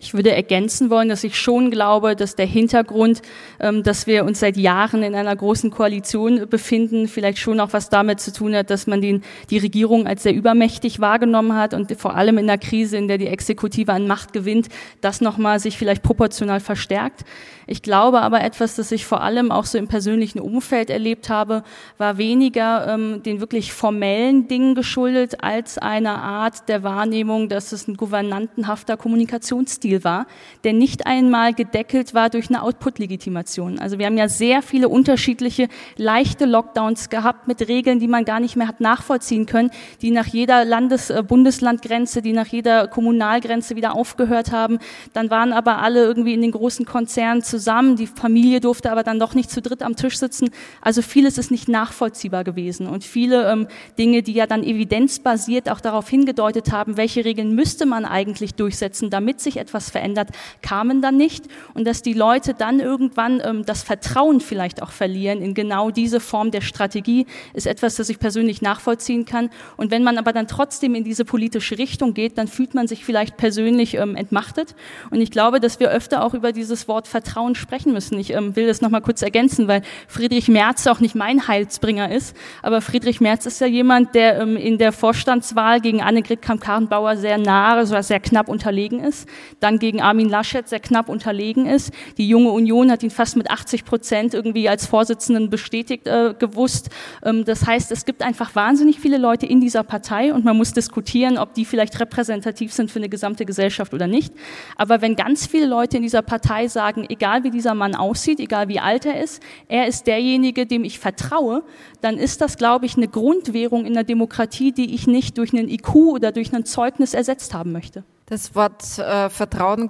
Ich würde ergänzen wollen, dass ich schon glaube, dass der Hintergrund, ähm, dass wir uns seit Jahren in einer großen Koalition befinden, vielleicht schon auch was damit zu tun hat, dass man den, die Regierung als sehr übermächtig wahrgenommen hat und vor allem in der Krise, in der die Exekutive an Macht gewinnt, das nochmal sich vielleicht proportional verstärkt. Ich glaube aber etwas, das ich vor allem auch so im persönlichen Umfeld erlebt habe, war weniger ähm, den wirklich formellen Dingen geschuldet als einer Art der Wahrnehmung, dass es ein gouvernantenhafter Kommunikationsstil Lebensstil war, der nicht einmal gedeckelt war durch eine Output-Legitimation. Also wir haben ja sehr viele unterschiedliche leichte Lockdowns gehabt mit Regeln, die man gar nicht mehr hat nachvollziehen können, die nach jeder Landes-, äh, Bundeslandgrenze, die nach jeder Kommunalgrenze wieder aufgehört haben. Dann waren aber alle irgendwie in den großen Konzernen zusammen. Die Familie durfte aber dann doch nicht zu dritt am Tisch sitzen. Also vieles ist nicht nachvollziehbar gewesen und viele ähm, Dinge, die ja dann evidenzbasiert auch darauf hingedeutet haben, welche Regeln müsste man eigentlich durchsetzen, damit sich etwas verändert, kamen dann nicht und dass die Leute dann irgendwann ähm, das Vertrauen vielleicht auch verlieren in genau diese Form der Strategie, ist etwas, das ich persönlich nachvollziehen kann. Und wenn man aber dann trotzdem in diese politische Richtung geht, dann fühlt man sich vielleicht persönlich ähm, entmachtet. Und ich glaube, dass wir öfter auch über dieses Wort Vertrauen sprechen müssen. Ich ähm, will das nochmal kurz ergänzen, weil Friedrich Merz auch nicht mein Heilsbringer ist. Aber Friedrich Merz ist ja jemand, der ähm, in der Vorstandswahl gegen Annegret Kramp-Karrenbauer sehr nahe, also sehr knapp unterlegen ist. Dann gegen Armin Laschet sehr knapp unterlegen ist. Die junge Union hat ihn fast mit 80 Prozent irgendwie als Vorsitzenden bestätigt äh, gewusst. Ähm, das heißt, es gibt einfach wahnsinnig viele Leute in dieser Partei und man muss diskutieren, ob die vielleicht repräsentativ sind für eine gesamte Gesellschaft oder nicht. Aber wenn ganz viele Leute in dieser Partei sagen, egal wie dieser Mann aussieht, egal wie alt er ist, er ist derjenige, dem ich vertraue, dann ist das, glaube ich, eine Grundwährung in der Demokratie, die ich nicht durch einen IQ oder durch ein Zeugnis ersetzt haben möchte. Das Wort äh, Vertrauen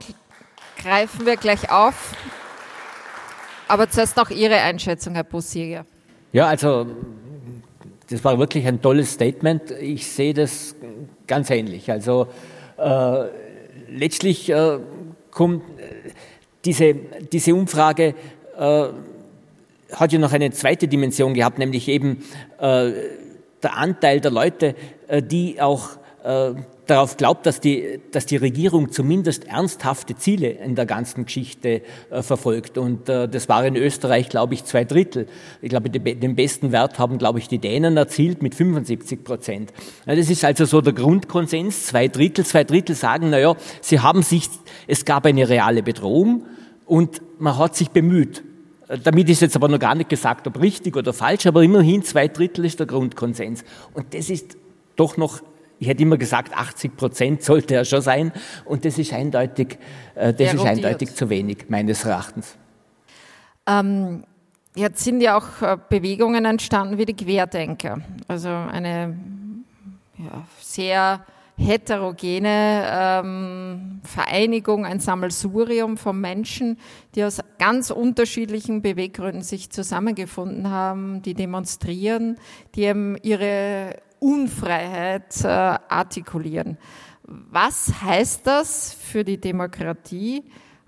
greifen wir gleich auf. Aber zuerst noch Ihre Einschätzung, Herr Bussiger. Ja, also das war wirklich ein tolles Statement. Ich sehe das ganz ähnlich. Also äh, letztlich äh, kommt äh, diese, diese Umfrage äh, hat ja noch eine zweite Dimension gehabt, nämlich eben äh, der Anteil der Leute, die auch darauf glaubt, dass die, dass die Regierung zumindest ernsthafte Ziele in der ganzen Geschichte äh, verfolgt. Und äh, das war in Österreich, glaube ich, zwei Drittel. Ich glaube, die, den besten Wert haben, glaube ich, die Dänen erzielt mit 75 Prozent. Ja, das ist also so der Grundkonsens. Zwei Drittel, zwei Drittel sagen, na ja, sie haben sich, es gab eine reale Bedrohung und man hat sich bemüht. Damit ist jetzt aber noch gar nicht gesagt, ob richtig oder falsch, aber immerhin zwei Drittel ist der Grundkonsens. Und das ist doch noch ich hätte immer gesagt, 80 Prozent sollte er schon sein. Und das ist eindeutig, äh, das ist eindeutig zu wenig, meines Erachtens. Ähm, jetzt sind ja auch äh, Bewegungen entstanden wie die Querdenker. Also eine ja, sehr heterogene ähm, Vereinigung, ein Sammelsurium von Menschen, die aus ganz unterschiedlichen Beweggründen sich zusammengefunden haben, die demonstrieren, die eben ihre Unfreiheit äh, artikulieren. Was heißt das für die Demokratie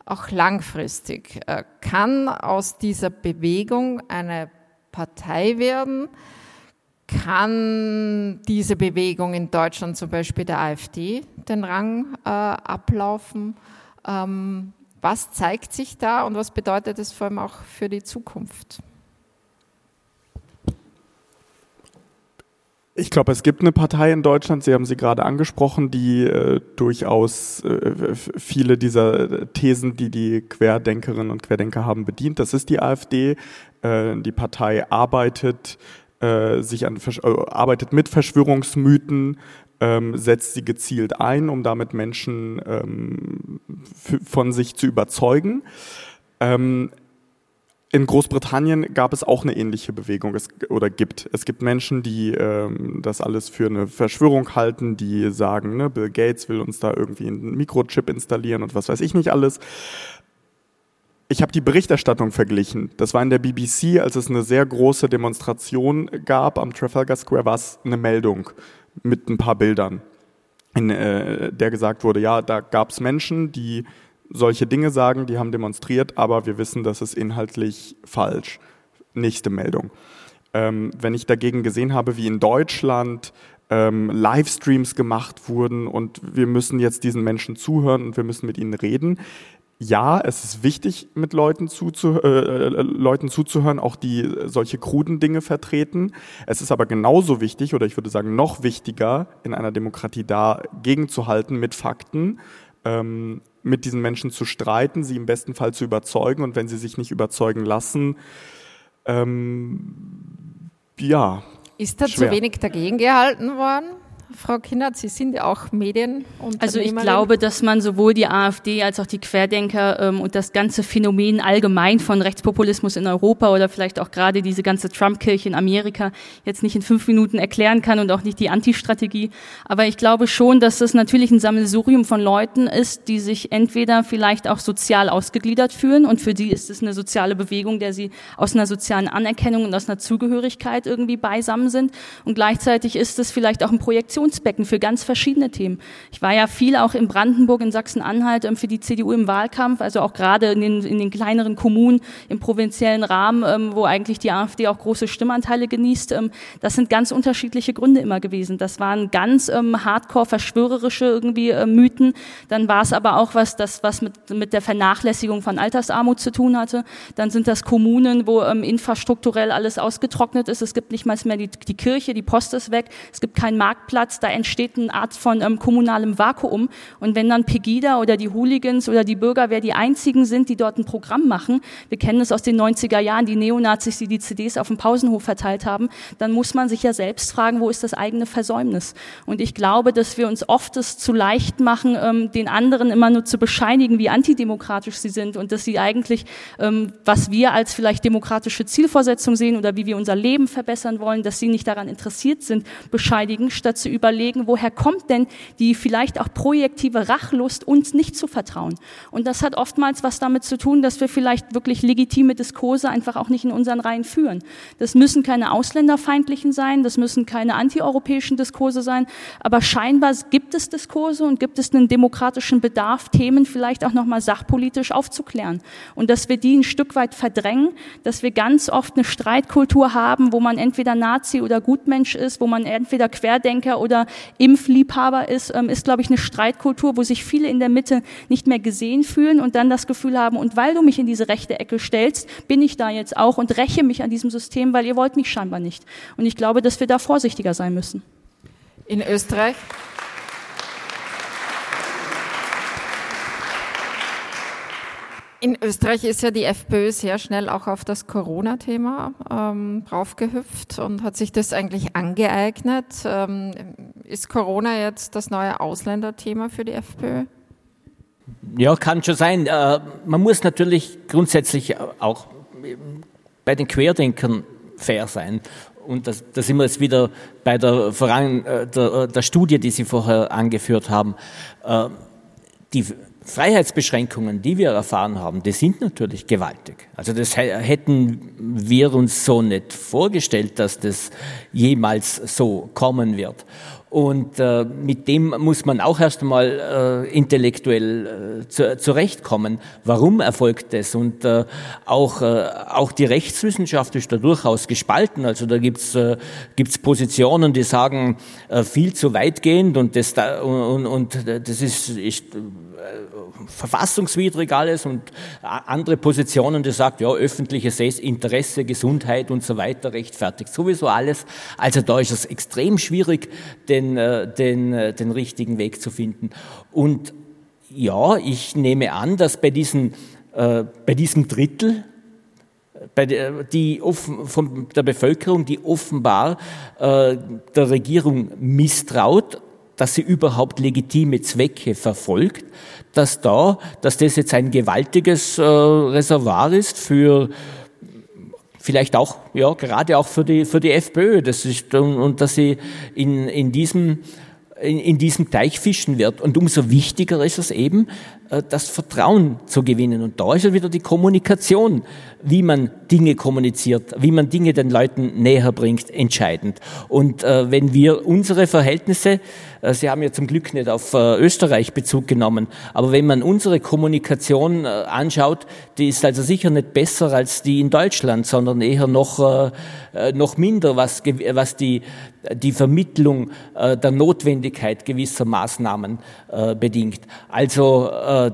auch langfristig? Äh, kann aus dieser Bewegung eine Partei werden? Kann diese Bewegung in Deutschland zum Beispiel der AfD den Rang äh, ablaufen? Ähm, was zeigt sich da und was bedeutet es vor allem auch für die Zukunft? Ich glaube, es gibt eine Partei in Deutschland, Sie haben sie gerade angesprochen, die äh, durchaus äh, viele dieser Thesen, die die Querdenkerinnen und Querdenker haben, bedient. Das ist die AfD. Äh, die Partei arbeitet, äh, sich an, äh, arbeitet mit Verschwörungsmythen, ähm, setzt sie gezielt ein, um damit Menschen ähm, von sich zu überzeugen. Ähm, in Großbritannien gab es auch eine ähnliche Bewegung es, oder gibt. Es gibt Menschen, die ähm, das alles für eine Verschwörung halten, die sagen, ne, Bill Gates will uns da irgendwie einen Mikrochip installieren und was weiß ich nicht alles. Ich habe die Berichterstattung verglichen. Das war in der BBC, als es eine sehr große Demonstration gab am Trafalgar Square, war es eine Meldung mit ein paar Bildern, in äh, der gesagt wurde, ja, da gab es Menschen, die solche Dinge sagen, die haben demonstriert, aber wir wissen, das ist inhaltlich falsch. Nächste Meldung. Ähm, wenn ich dagegen gesehen habe, wie in Deutschland ähm, Livestreams gemacht wurden und wir müssen jetzt diesen Menschen zuhören und wir müssen mit ihnen reden. Ja, es ist wichtig, mit Leuten, zuzuh äh, Leuten zuzuhören, auch die solche kruden Dinge vertreten. Es ist aber genauso wichtig, oder ich würde sagen noch wichtiger, in einer Demokratie dagegen zu halten mit Fakten, ähm, mit diesen Menschen zu streiten, sie im besten Fall zu überzeugen und wenn sie sich nicht überzeugen lassen, ähm, ja. Ist da schwer. zu wenig dagegen gehalten worden? Frau Kinnert, Sie sind ja auch Medien. Also ich glaube, dass man sowohl die AfD als auch die Querdenker ähm, und das ganze Phänomen allgemein von Rechtspopulismus in Europa oder vielleicht auch gerade diese ganze Trump-Kirche in Amerika jetzt nicht in fünf Minuten erklären kann und auch nicht die Anti-Strategie. Aber ich glaube schon, dass das natürlich ein Sammelsurium von Leuten ist, die sich entweder vielleicht auch sozial ausgegliedert fühlen und für die ist es eine soziale Bewegung, der sie aus einer sozialen Anerkennung und aus einer Zugehörigkeit irgendwie beisammen sind. Und gleichzeitig ist es vielleicht auch ein Projektionsbecken für ganz verschiedene Themen. Ich war ja viel auch in Brandenburg, in Sachsen-Anhalt ähm, für die CDU im Wahlkampf, also auch gerade in den, in den kleineren Kommunen im provinziellen Rahmen, ähm, wo eigentlich die AfD auch große Stimmanteile genießt. Ähm, das sind ganz unterschiedliche Gründe immer gewesen. Das waren ganz hardcore verschwörerische irgendwie äh, Mythen. Dann war es aber auch was, das was mit, mit der Vernachlässigung von Altersarmut zu tun hatte. Dann sind das Kommunen, wo infrastrukturell alles ausgetrocknet ist. Es gibt nicht mal mehr die, die Kirche, die Post ist weg, es gibt keinen Marktplatz, da entsteht eine Art von ähm, kommunalem Vakuum. Und wenn dann Pegida oder die Hooligans oder die Bürger wer die einzigen sind, die dort ein Programm machen, wir kennen es aus den 90er Jahren, die Neonazis, die die CDs auf dem Pausenhof verteilt haben, dann muss man sich ja selbst fragen, wo ist das eigene Versäumnis? Und ich glaube, dass wir uns oft es zu leicht machen, ähm, den anderen immer nur zu bescheinigen, wie antidemokratisch sie sind und dass sie eigentlich, ähm, was wir als vielleicht demokratische Zielvorsetzung sehen oder wie wir unser Leben verbessern wollen, dass sie nicht daran interessiert sind, bescheidigen, statt zu überlegen, woher kommt denn die vielleicht auch projektive Rachlust, uns nicht zu vertrauen. Und das hat oftmals was damit zu tun, dass wir vielleicht wirklich legitime Diskurse einfach auch nicht in unseren Reihen führen. Das müssen keine ausländerfeindlichen sein, das müssen keine antieuropäischen Diskurse sein, aber scheinbar gibt es Diskurse und gibt es einen demokratischen Bedarf, Themen vielleicht auch nochmal sachpolitisch aufzuklären. Und dass wir die ein Stück weit verdrängen, dass wir ganz oft eine Streitkultur haben, wo man entweder Nazi oder Gutmensch ist, wo man entweder Querdenker oder Impfliebhaber ist, ähm, ist, glaube ich, eine Streitkultur, wo sich viele in der Mitte nicht mehr gesehen fühlen und dann das Gefühl haben, und weil du mich in diese rechte Ecke stellst, bin ich da jetzt auch und räche mich an diesem System, weil ihr wollt mich scheinbar nicht. Und ich glaube, dass wir da vorsichtiger sein müssen. In Österreich In Österreich ist ja die FPÖ sehr schnell auch auf das Corona-Thema ähm, draufgehüpft und hat sich das eigentlich angeeignet. Ähm, ist Corona jetzt das neue Ausländerthema für die FPÖ? Ja, kann schon sein. Äh, man muss natürlich grundsätzlich auch bei den Querdenkern fair sein. Und das, da sind wir jetzt wieder bei der, voran, äh, der, der Studie, die Sie vorher angeführt haben. Äh, die Freiheitsbeschränkungen, die wir erfahren haben, die sind natürlich gewaltig. Also das hätten wir uns so nicht vorgestellt, dass das jemals so kommen wird. Und äh, mit dem muss man auch erst einmal äh, intellektuell äh, zu, zurechtkommen. Warum erfolgt das? Und äh, auch, äh, auch die Rechtswissenschaft ist da durchaus gespalten. Also da gibt's äh, Positionen, die sagen, äh, viel zu weitgehend und das, da, und, und das ist, ist äh, verfassungswidrig alles und andere Positionen, die sagt, ja, öffentliches Interesse, Gesundheit und so weiter rechtfertigt sowieso alles. Also da ist es extrem schwierig, den den, äh, den, äh, den richtigen Weg zu finden. Und ja, ich nehme an, dass bei, diesen, äh, bei diesem Drittel, bei der, die offen, von der Bevölkerung, die offenbar äh, der Regierung misstraut, dass sie überhaupt legitime Zwecke verfolgt, dass da, dass das jetzt ein gewaltiges äh, Reservoir ist für vielleicht auch, ja, gerade auch für die, für die FPÖ, das ist, und, und dass sie in, in diesem, in, in diesem Teich fischen wird. Und umso wichtiger ist es eben, äh, das Vertrauen zu gewinnen. Und da ist ja wieder die Kommunikation, wie man Dinge kommuniziert, wie man Dinge den Leuten näher bringt, entscheidend. Und äh, wenn wir unsere Verhältnisse, Sie haben ja zum Glück nicht auf äh, Österreich Bezug genommen, aber wenn man unsere Kommunikation äh, anschaut, die ist also sicher nicht besser als die in Deutschland, sondern eher noch, äh, äh noch minder, was, was die, die Vermittlung äh, der Notwendigkeit gewisser Maßnahmen äh, bedingt. Also äh,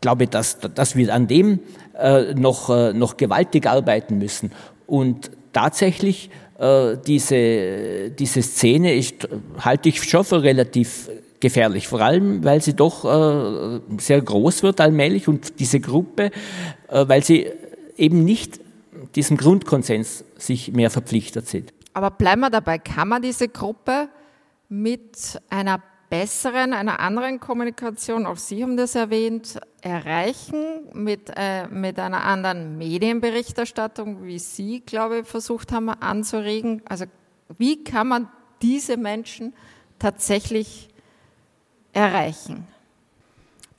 glaube, dass, dass wir an dem äh, noch, äh, noch gewaltig arbeiten müssen. Und tatsächlich äh, diese, diese Szene ist, halte ich schon für relativ gefährlich, vor allem weil sie doch äh, sehr groß wird allmählich und diese Gruppe, äh, weil sie eben nicht diesem Grundkonsens sich mehr verpflichtet sind. Aber bleiben wir dabei, kann man diese Gruppe mit einer besseren, einer anderen Kommunikation, auch Sie haben das erwähnt, erreichen, mit, äh, mit einer anderen Medienberichterstattung, wie Sie, glaube ich, versucht haben anzuregen? Also wie kann man diese Menschen tatsächlich erreichen?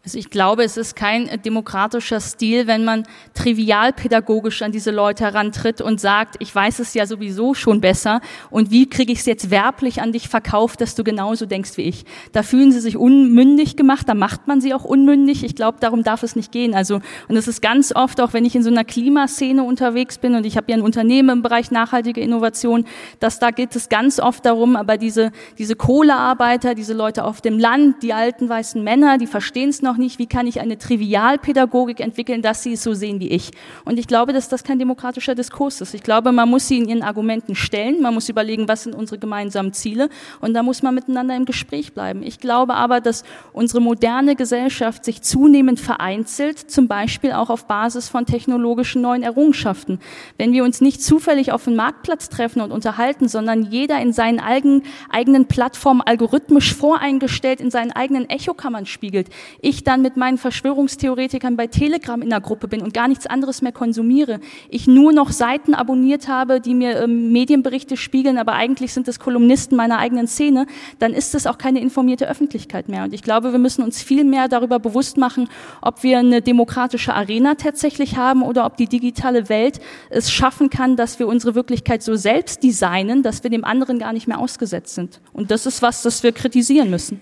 Also ich glaube, es ist kein demokratischer Stil, wenn man trivialpädagogisch an diese Leute herantritt und sagt, ich weiß es ja sowieso schon besser und wie kriege ich es jetzt werblich an dich verkauft, dass du genauso denkst wie ich. Da fühlen sie sich unmündig gemacht, da macht man sie auch unmündig. Ich glaube, darum darf es nicht gehen. Also und es ist ganz oft auch, wenn ich in so einer Klimaszene unterwegs bin und ich habe ja ein Unternehmen im Bereich nachhaltige Innovation, dass da geht es ganz oft darum, aber diese diese Kohlearbeiter, diese Leute auf dem Land, die alten weißen Männer, die verstehen es noch noch nicht, wie kann ich eine Trivialpädagogik entwickeln, dass sie es so sehen wie ich. Und ich glaube, dass das kein demokratischer Diskurs ist. Ich glaube, man muss sie in ihren Argumenten stellen, man muss überlegen, was sind unsere gemeinsamen Ziele und da muss man miteinander im Gespräch bleiben. Ich glaube aber, dass unsere moderne Gesellschaft sich zunehmend vereinzelt, zum Beispiel auch auf Basis von technologischen neuen Errungenschaften. Wenn wir uns nicht zufällig auf dem Marktplatz treffen und unterhalten, sondern jeder in seinen eigenen Plattformen algorithmisch voreingestellt in seinen eigenen Echokammern spiegelt, ich dann mit meinen Verschwörungstheoretikern bei Telegram in der Gruppe bin und gar nichts anderes mehr konsumiere, ich nur noch Seiten abonniert habe, die mir ähm, Medienberichte spiegeln, aber eigentlich sind es Kolumnisten meiner eigenen Szene, dann ist es auch keine informierte Öffentlichkeit mehr. Und ich glaube, wir müssen uns viel mehr darüber bewusst machen, ob wir eine demokratische Arena tatsächlich haben oder ob die digitale Welt es schaffen kann, dass wir unsere Wirklichkeit so selbst designen, dass wir dem anderen gar nicht mehr ausgesetzt sind. Und das ist was, das wir kritisieren müssen.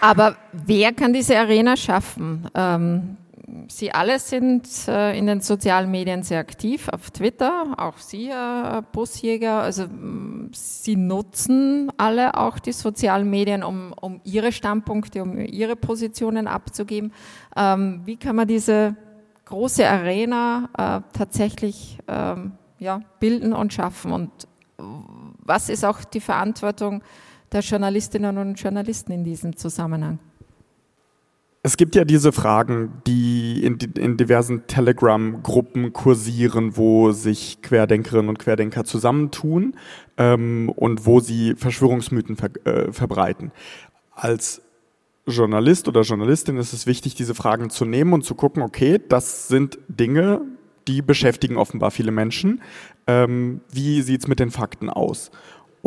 Aber wer kann diese Arena schaffen? Ähm, Sie alle sind äh, in den sozialen Medien sehr aktiv, auf Twitter, auch Sie, äh, Busjäger. Also Sie nutzen alle auch die sozialen Medien, um, um Ihre Standpunkte, um Ihre Positionen abzugeben. Ähm, wie kann man diese große Arena äh, tatsächlich ähm, ja, bilden und schaffen? Und was ist auch die Verantwortung der Journalistinnen und Journalisten in diesem Zusammenhang? Es gibt ja diese Fragen, die in, in diversen Telegram-Gruppen kursieren, wo sich Querdenkerinnen und Querdenker zusammentun ähm, und wo sie Verschwörungsmythen ver äh, verbreiten. Als Journalist oder Journalistin ist es wichtig, diese Fragen zu nehmen und zu gucken, okay, das sind Dinge, die beschäftigen offenbar viele Menschen. Ähm, wie sieht's mit den Fakten aus?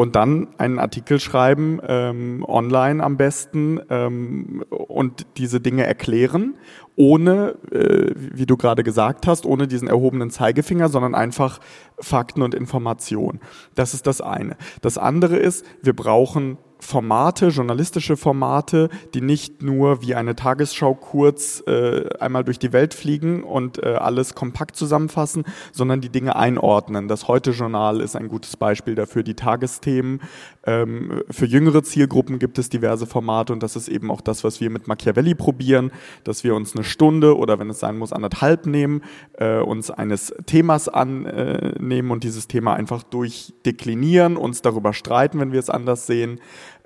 Und dann einen Artikel schreiben, ähm, online am besten, ähm, und diese Dinge erklären, ohne, äh, wie du gerade gesagt hast, ohne diesen erhobenen Zeigefinger, sondern einfach Fakten und Informationen. Das ist das eine. Das andere ist, wir brauchen Formate, journalistische Formate, die nicht nur wie eine Tagesschau kurz äh, einmal durch die Welt fliegen und äh, alles kompakt zusammenfassen, sondern die Dinge einordnen. Das Heute-Journal ist ein gutes Beispiel dafür, die Tagesthemen. Ähm, für jüngere Zielgruppen gibt es diverse Formate und das ist eben auch das, was wir mit Machiavelli probieren, dass wir uns eine Stunde oder wenn es sein muss, anderthalb nehmen, äh, uns eines Themas annehmen und dieses Thema einfach durchdeklinieren, uns darüber streiten, wenn wir es anders sehen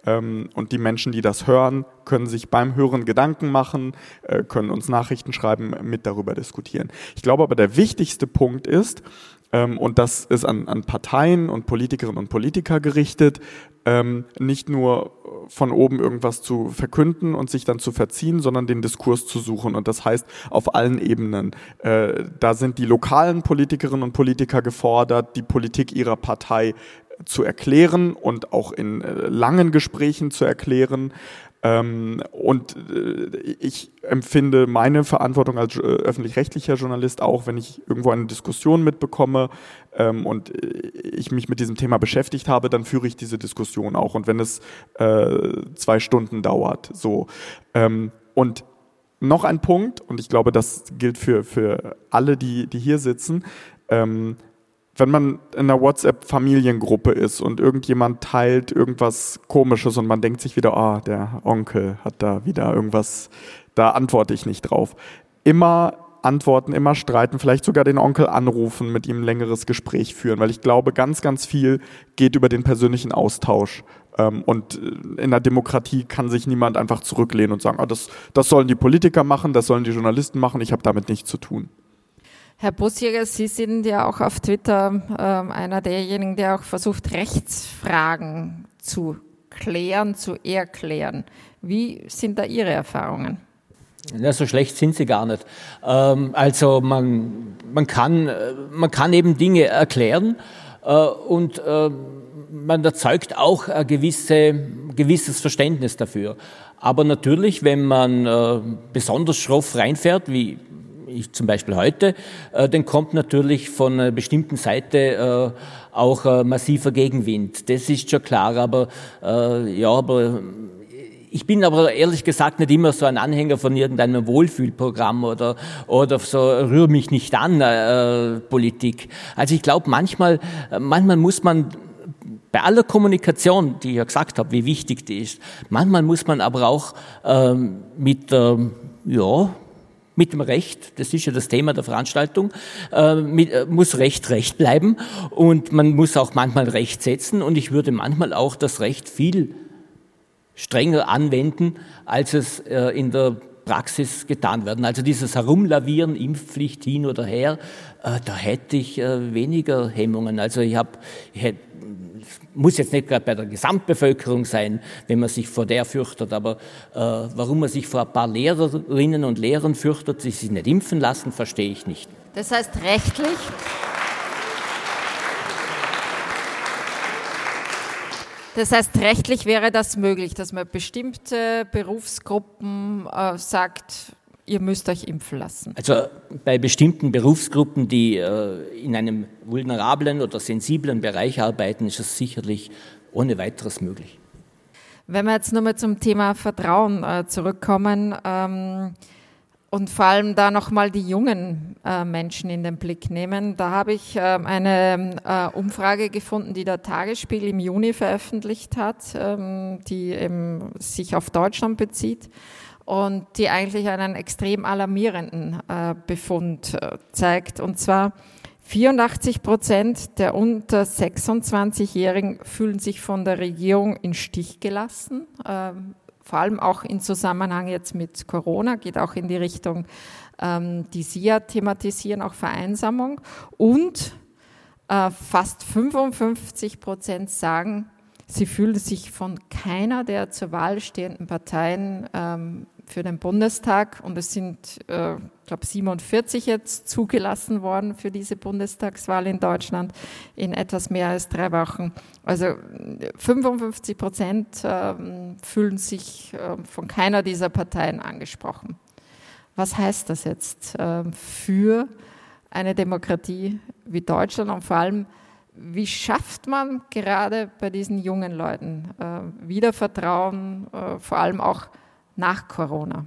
und die Menschen, die das hören, können sich beim Hören Gedanken machen, äh, können uns Nachrichten schreiben, mit darüber diskutieren. Ich glaube aber, der wichtigste Punkt ist, ähm, und das ist an, an Parteien und Politikerinnen und Politiker gerichtet, ähm, nicht nur von oben irgendwas zu verkünden und sich dann zu verziehen, sondern den Diskurs zu suchen. Und das heißt auf allen Ebenen. Äh, da sind die lokalen Politikerinnen und Politiker gefordert, die Politik ihrer Partei zu erklären und auch in äh, langen Gesprächen zu erklären. Ähm, und äh, ich empfinde meine Verantwortung als äh, öffentlich-rechtlicher Journalist auch, wenn ich irgendwo eine Diskussion mitbekomme ähm, und ich mich mit diesem Thema beschäftigt habe, dann führe ich diese Diskussion auch. Und wenn es zwei Stunden dauert, so. Ähm, und noch ein Punkt, und ich glaube, das gilt für, für alle, die, die hier sitzen, wenn man in einer WhatsApp-Familiengruppe ist und irgendjemand teilt irgendwas Komisches und man denkt sich wieder, ah, oh, der Onkel hat da wieder irgendwas, da antworte ich nicht drauf. Immer antworten, immer streiten, vielleicht sogar den Onkel anrufen, mit ihm ein längeres Gespräch führen, weil ich glaube, ganz, ganz viel geht über den persönlichen Austausch. Ähm, und in der Demokratie kann sich niemand einfach zurücklehnen und sagen, ah, das, das sollen die Politiker machen, das sollen die Journalisten machen, ich habe damit nichts zu tun. Herr Busjäger, Sie sind ja auch auf Twitter äh, einer derjenigen, der auch versucht, Rechtsfragen zu klären, zu erklären. Wie sind da Ihre Erfahrungen? Ja, so schlecht sind sie gar nicht. Ähm, also man, man, kann, äh, man kann eben Dinge erklären äh, und äh, man erzeugt auch ein gewisse, gewisses Verständnis dafür. Aber natürlich, wenn man besonders schroff reinfährt, wie ich zum Beispiel heute, äh, dann kommt natürlich von einer bestimmten Seite äh, auch äh, massiver Gegenwind. Das ist schon klar, aber äh, ja, aber ich bin aber ehrlich gesagt nicht immer so ein Anhänger von irgendeinem Wohlfühlprogramm oder, oder so rühr mich nicht an äh, Politik. Also ich glaube, manchmal, manchmal muss man bei aller Kommunikation, die ich ja gesagt habe, wie wichtig die ist, manchmal muss man aber auch ähm, mit, ähm, ja, mit dem Recht, das ist ja das Thema der Veranstaltung, äh, mit, äh, muss Recht Recht bleiben und man muss auch manchmal Recht setzen und ich würde manchmal auch das Recht viel strenger anwenden, als es äh, in der Praxis getan werden. Also dieses Herumlavieren, Impfpflicht hin oder her, äh, da hätte ich äh, weniger Hemmungen. Also ich habe, ich hätte, muss jetzt nicht gerade bei der Gesamtbevölkerung sein, wenn man sich vor der fürchtet, aber äh, warum man sich vor ein paar Lehrerinnen und Lehrern fürchtet, die sich nicht impfen lassen, verstehe ich nicht. Das heißt rechtlich Das heißt, rechtlich wäre das möglich, dass man bestimmte Berufsgruppen äh, sagt, ihr müsst euch impfen lassen. Also bei bestimmten Berufsgruppen, die äh, in einem vulnerablen oder sensiblen Bereich arbeiten, ist es sicherlich ohne weiteres möglich. Wenn wir jetzt nochmal zum Thema Vertrauen äh, zurückkommen, ähm, und vor allem da nochmal die jungen äh, Menschen in den Blick nehmen. Da habe ich äh, eine Umfrage gefunden, die der Tagesspiegel im Juni veröffentlicht hat, ähm, die sich auf Deutschland bezieht und die eigentlich einen extrem alarmierenden äh, Befund äh, zeigt. Und zwar 84 Prozent der unter 26-Jährigen fühlen sich von der Regierung in Stich gelassen. Ähm, vor allem auch in Zusammenhang jetzt mit Corona, geht auch in die Richtung, ähm, die Sie ja thematisieren, auch Vereinsamung. Und äh, fast 55 Prozent sagen, sie fühlen sich von keiner der zur Wahl stehenden Parteien ähm, für den Bundestag und es sind, äh, ich glaube, 47 jetzt zugelassen worden für diese Bundestagswahl in Deutschland in etwas mehr als drei Wochen. Also 55 Prozent äh, fühlen sich äh, von keiner dieser Parteien angesprochen. Was heißt das jetzt äh, für eine Demokratie wie Deutschland und vor allem, wie schafft man gerade bei diesen jungen Leuten äh, wieder Vertrauen, äh, vor allem auch nach Corona?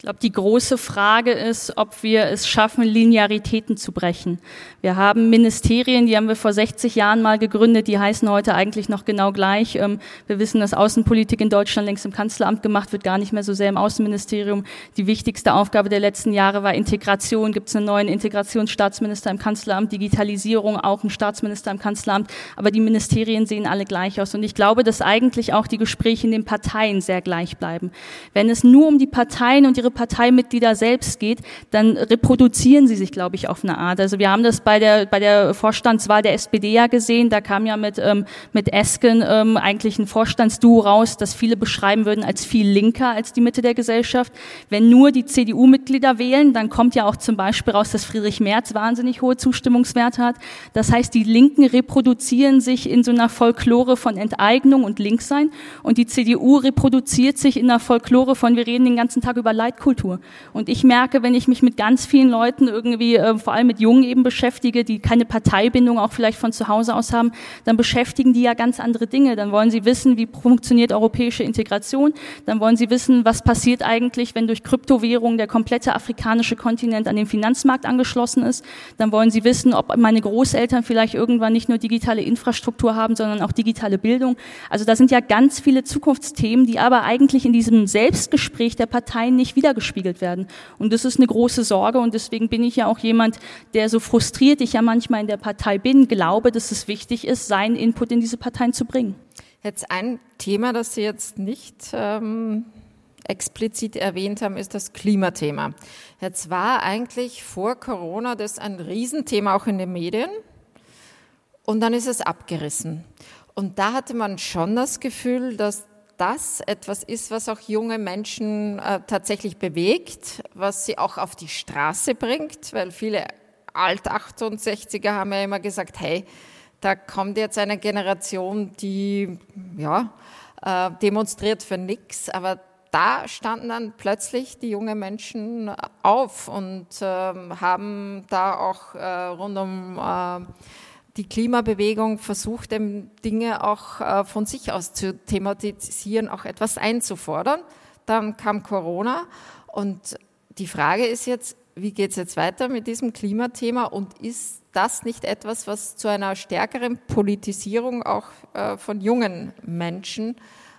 Ich glaube, die große Frage ist, ob wir es schaffen, Linearitäten zu brechen. Wir haben Ministerien, die haben wir vor 60 Jahren mal gegründet, die heißen heute eigentlich noch genau gleich. Ähm, wir wissen, dass Außenpolitik in Deutschland längst im Kanzleramt gemacht wird, gar nicht mehr so sehr im Außenministerium. Die wichtigste Aufgabe der letzten Jahre war Integration. Gibt es einen neuen Integrationsstaatsminister im Kanzleramt, Digitalisierung, auch einen Staatsminister im Kanzleramt. Aber die Ministerien sehen alle gleich aus. Und ich glaube, dass eigentlich auch die Gespräche in den Parteien sehr gleich bleiben. Wenn es nur um die Parteien und ihre ihre Parteimitglieder selbst geht, dann reproduzieren sie sich, glaube ich, auf eine Art. Also wir haben das bei der, bei der Vorstandswahl der SPD ja gesehen. Da kam ja mit, ähm, mit Esken ähm, eigentlich ein Vorstandsduo raus, das viele beschreiben würden als viel linker als die Mitte der Gesellschaft. Wenn nur die CDU-Mitglieder wählen, dann kommt ja auch zum Beispiel raus, dass Friedrich Merz wahnsinnig hohe Zustimmungswerte hat. Das heißt, die Linken reproduzieren sich in so einer Folklore von Enteignung und Linkssein und die CDU reproduziert sich in einer Folklore von, wir reden den ganzen Tag über Leid Leitkultur. Und ich merke, wenn ich mich mit ganz vielen Leuten irgendwie, äh, vor allem mit Jungen eben beschäftige, die keine Parteibindung auch vielleicht von zu Hause aus haben, dann beschäftigen die ja ganz andere Dinge. Dann wollen sie wissen, wie funktioniert europäische Integration. Dann wollen sie wissen, was passiert eigentlich, wenn durch Kryptowährung der komplette afrikanische Kontinent an den Finanzmarkt angeschlossen ist. Dann wollen sie wissen, ob meine Großeltern vielleicht irgendwann nicht nur digitale Infrastruktur haben, sondern auch digitale Bildung. Also da sind ja ganz viele Zukunftsthemen, die aber eigentlich in diesem Selbstgespräch der Parteien nicht wieder wiedergespiegelt werden. Und das ist eine große Sorge und deswegen bin ich ja auch jemand, der so frustriert ich ja manchmal in der Partei bin, glaube, dass es wichtig ist, seinen Input in diese Parteien zu bringen. Jetzt ein Thema, das Sie jetzt nicht ähm, explizit erwähnt haben, ist das Klimathema. Jetzt war eigentlich vor Corona das ein Riesenthema auch in den Medien und dann ist es abgerissen. Und da hatte man schon das Gefühl, dass das etwas ist, was auch junge Menschen äh, tatsächlich bewegt, was sie auch auf die Straße bringt, weil viele Alt-68er haben ja immer gesagt, hey, da kommt jetzt eine Generation, die ja, äh, demonstriert für nichts, aber da standen dann plötzlich die jungen Menschen auf und äh, haben da auch äh, rund um äh, die Klimabewegung versucht, Dinge auch äh, von sich aus zu thematisieren, auch etwas einzufordern. Dann kam Corona und die Frage ist jetzt, wie geht es jetzt weiter mit diesem Klimathema und ist das nicht etwas, was zu einer stärkeren Politisierung auch äh, von jungen Menschen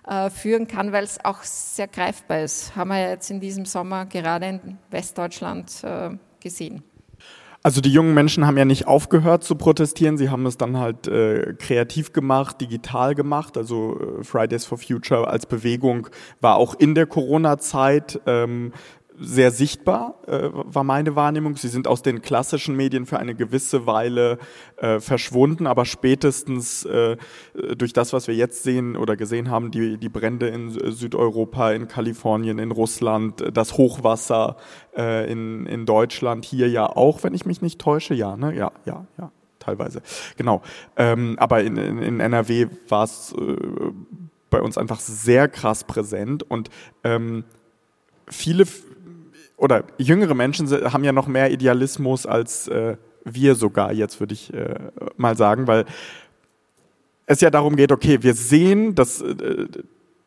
äh, führen kann, weil es auch sehr greifbar ist. Haben wir jetzt in diesem Sommer gerade in Westdeutschland gesehen. Also die jungen Menschen haben ja nicht aufgehört zu protestieren, sie haben es dann halt äh, kreativ gemacht, digital gemacht. Also äh, Fridays for Future als Bewegung war auch in der Corona-Zeit ähm, sehr sichtbar, äh, war meine Wahrnehmung. Sie sind aus den klassischen Medien für eine gewisse Weile äh, verschwunden, aber spätestens äh, durch das, was wir jetzt sehen oder gesehen haben, die, die Brände in Südeuropa, in Kalifornien, in Russland, das Hochwasser äh, in, in Deutschland, hier ja auch, wenn ich mich nicht täusche, ja, ne? Ja, ja, ja, teilweise. Genau. Ähm, aber in, in, in NRW war es äh, bei uns einfach sehr krass präsent und ähm, viele oder jüngere Menschen haben ja noch mehr Idealismus als äh, wir sogar jetzt, würde ich äh, mal sagen, weil es ja darum geht, okay, wir sehen, dass äh,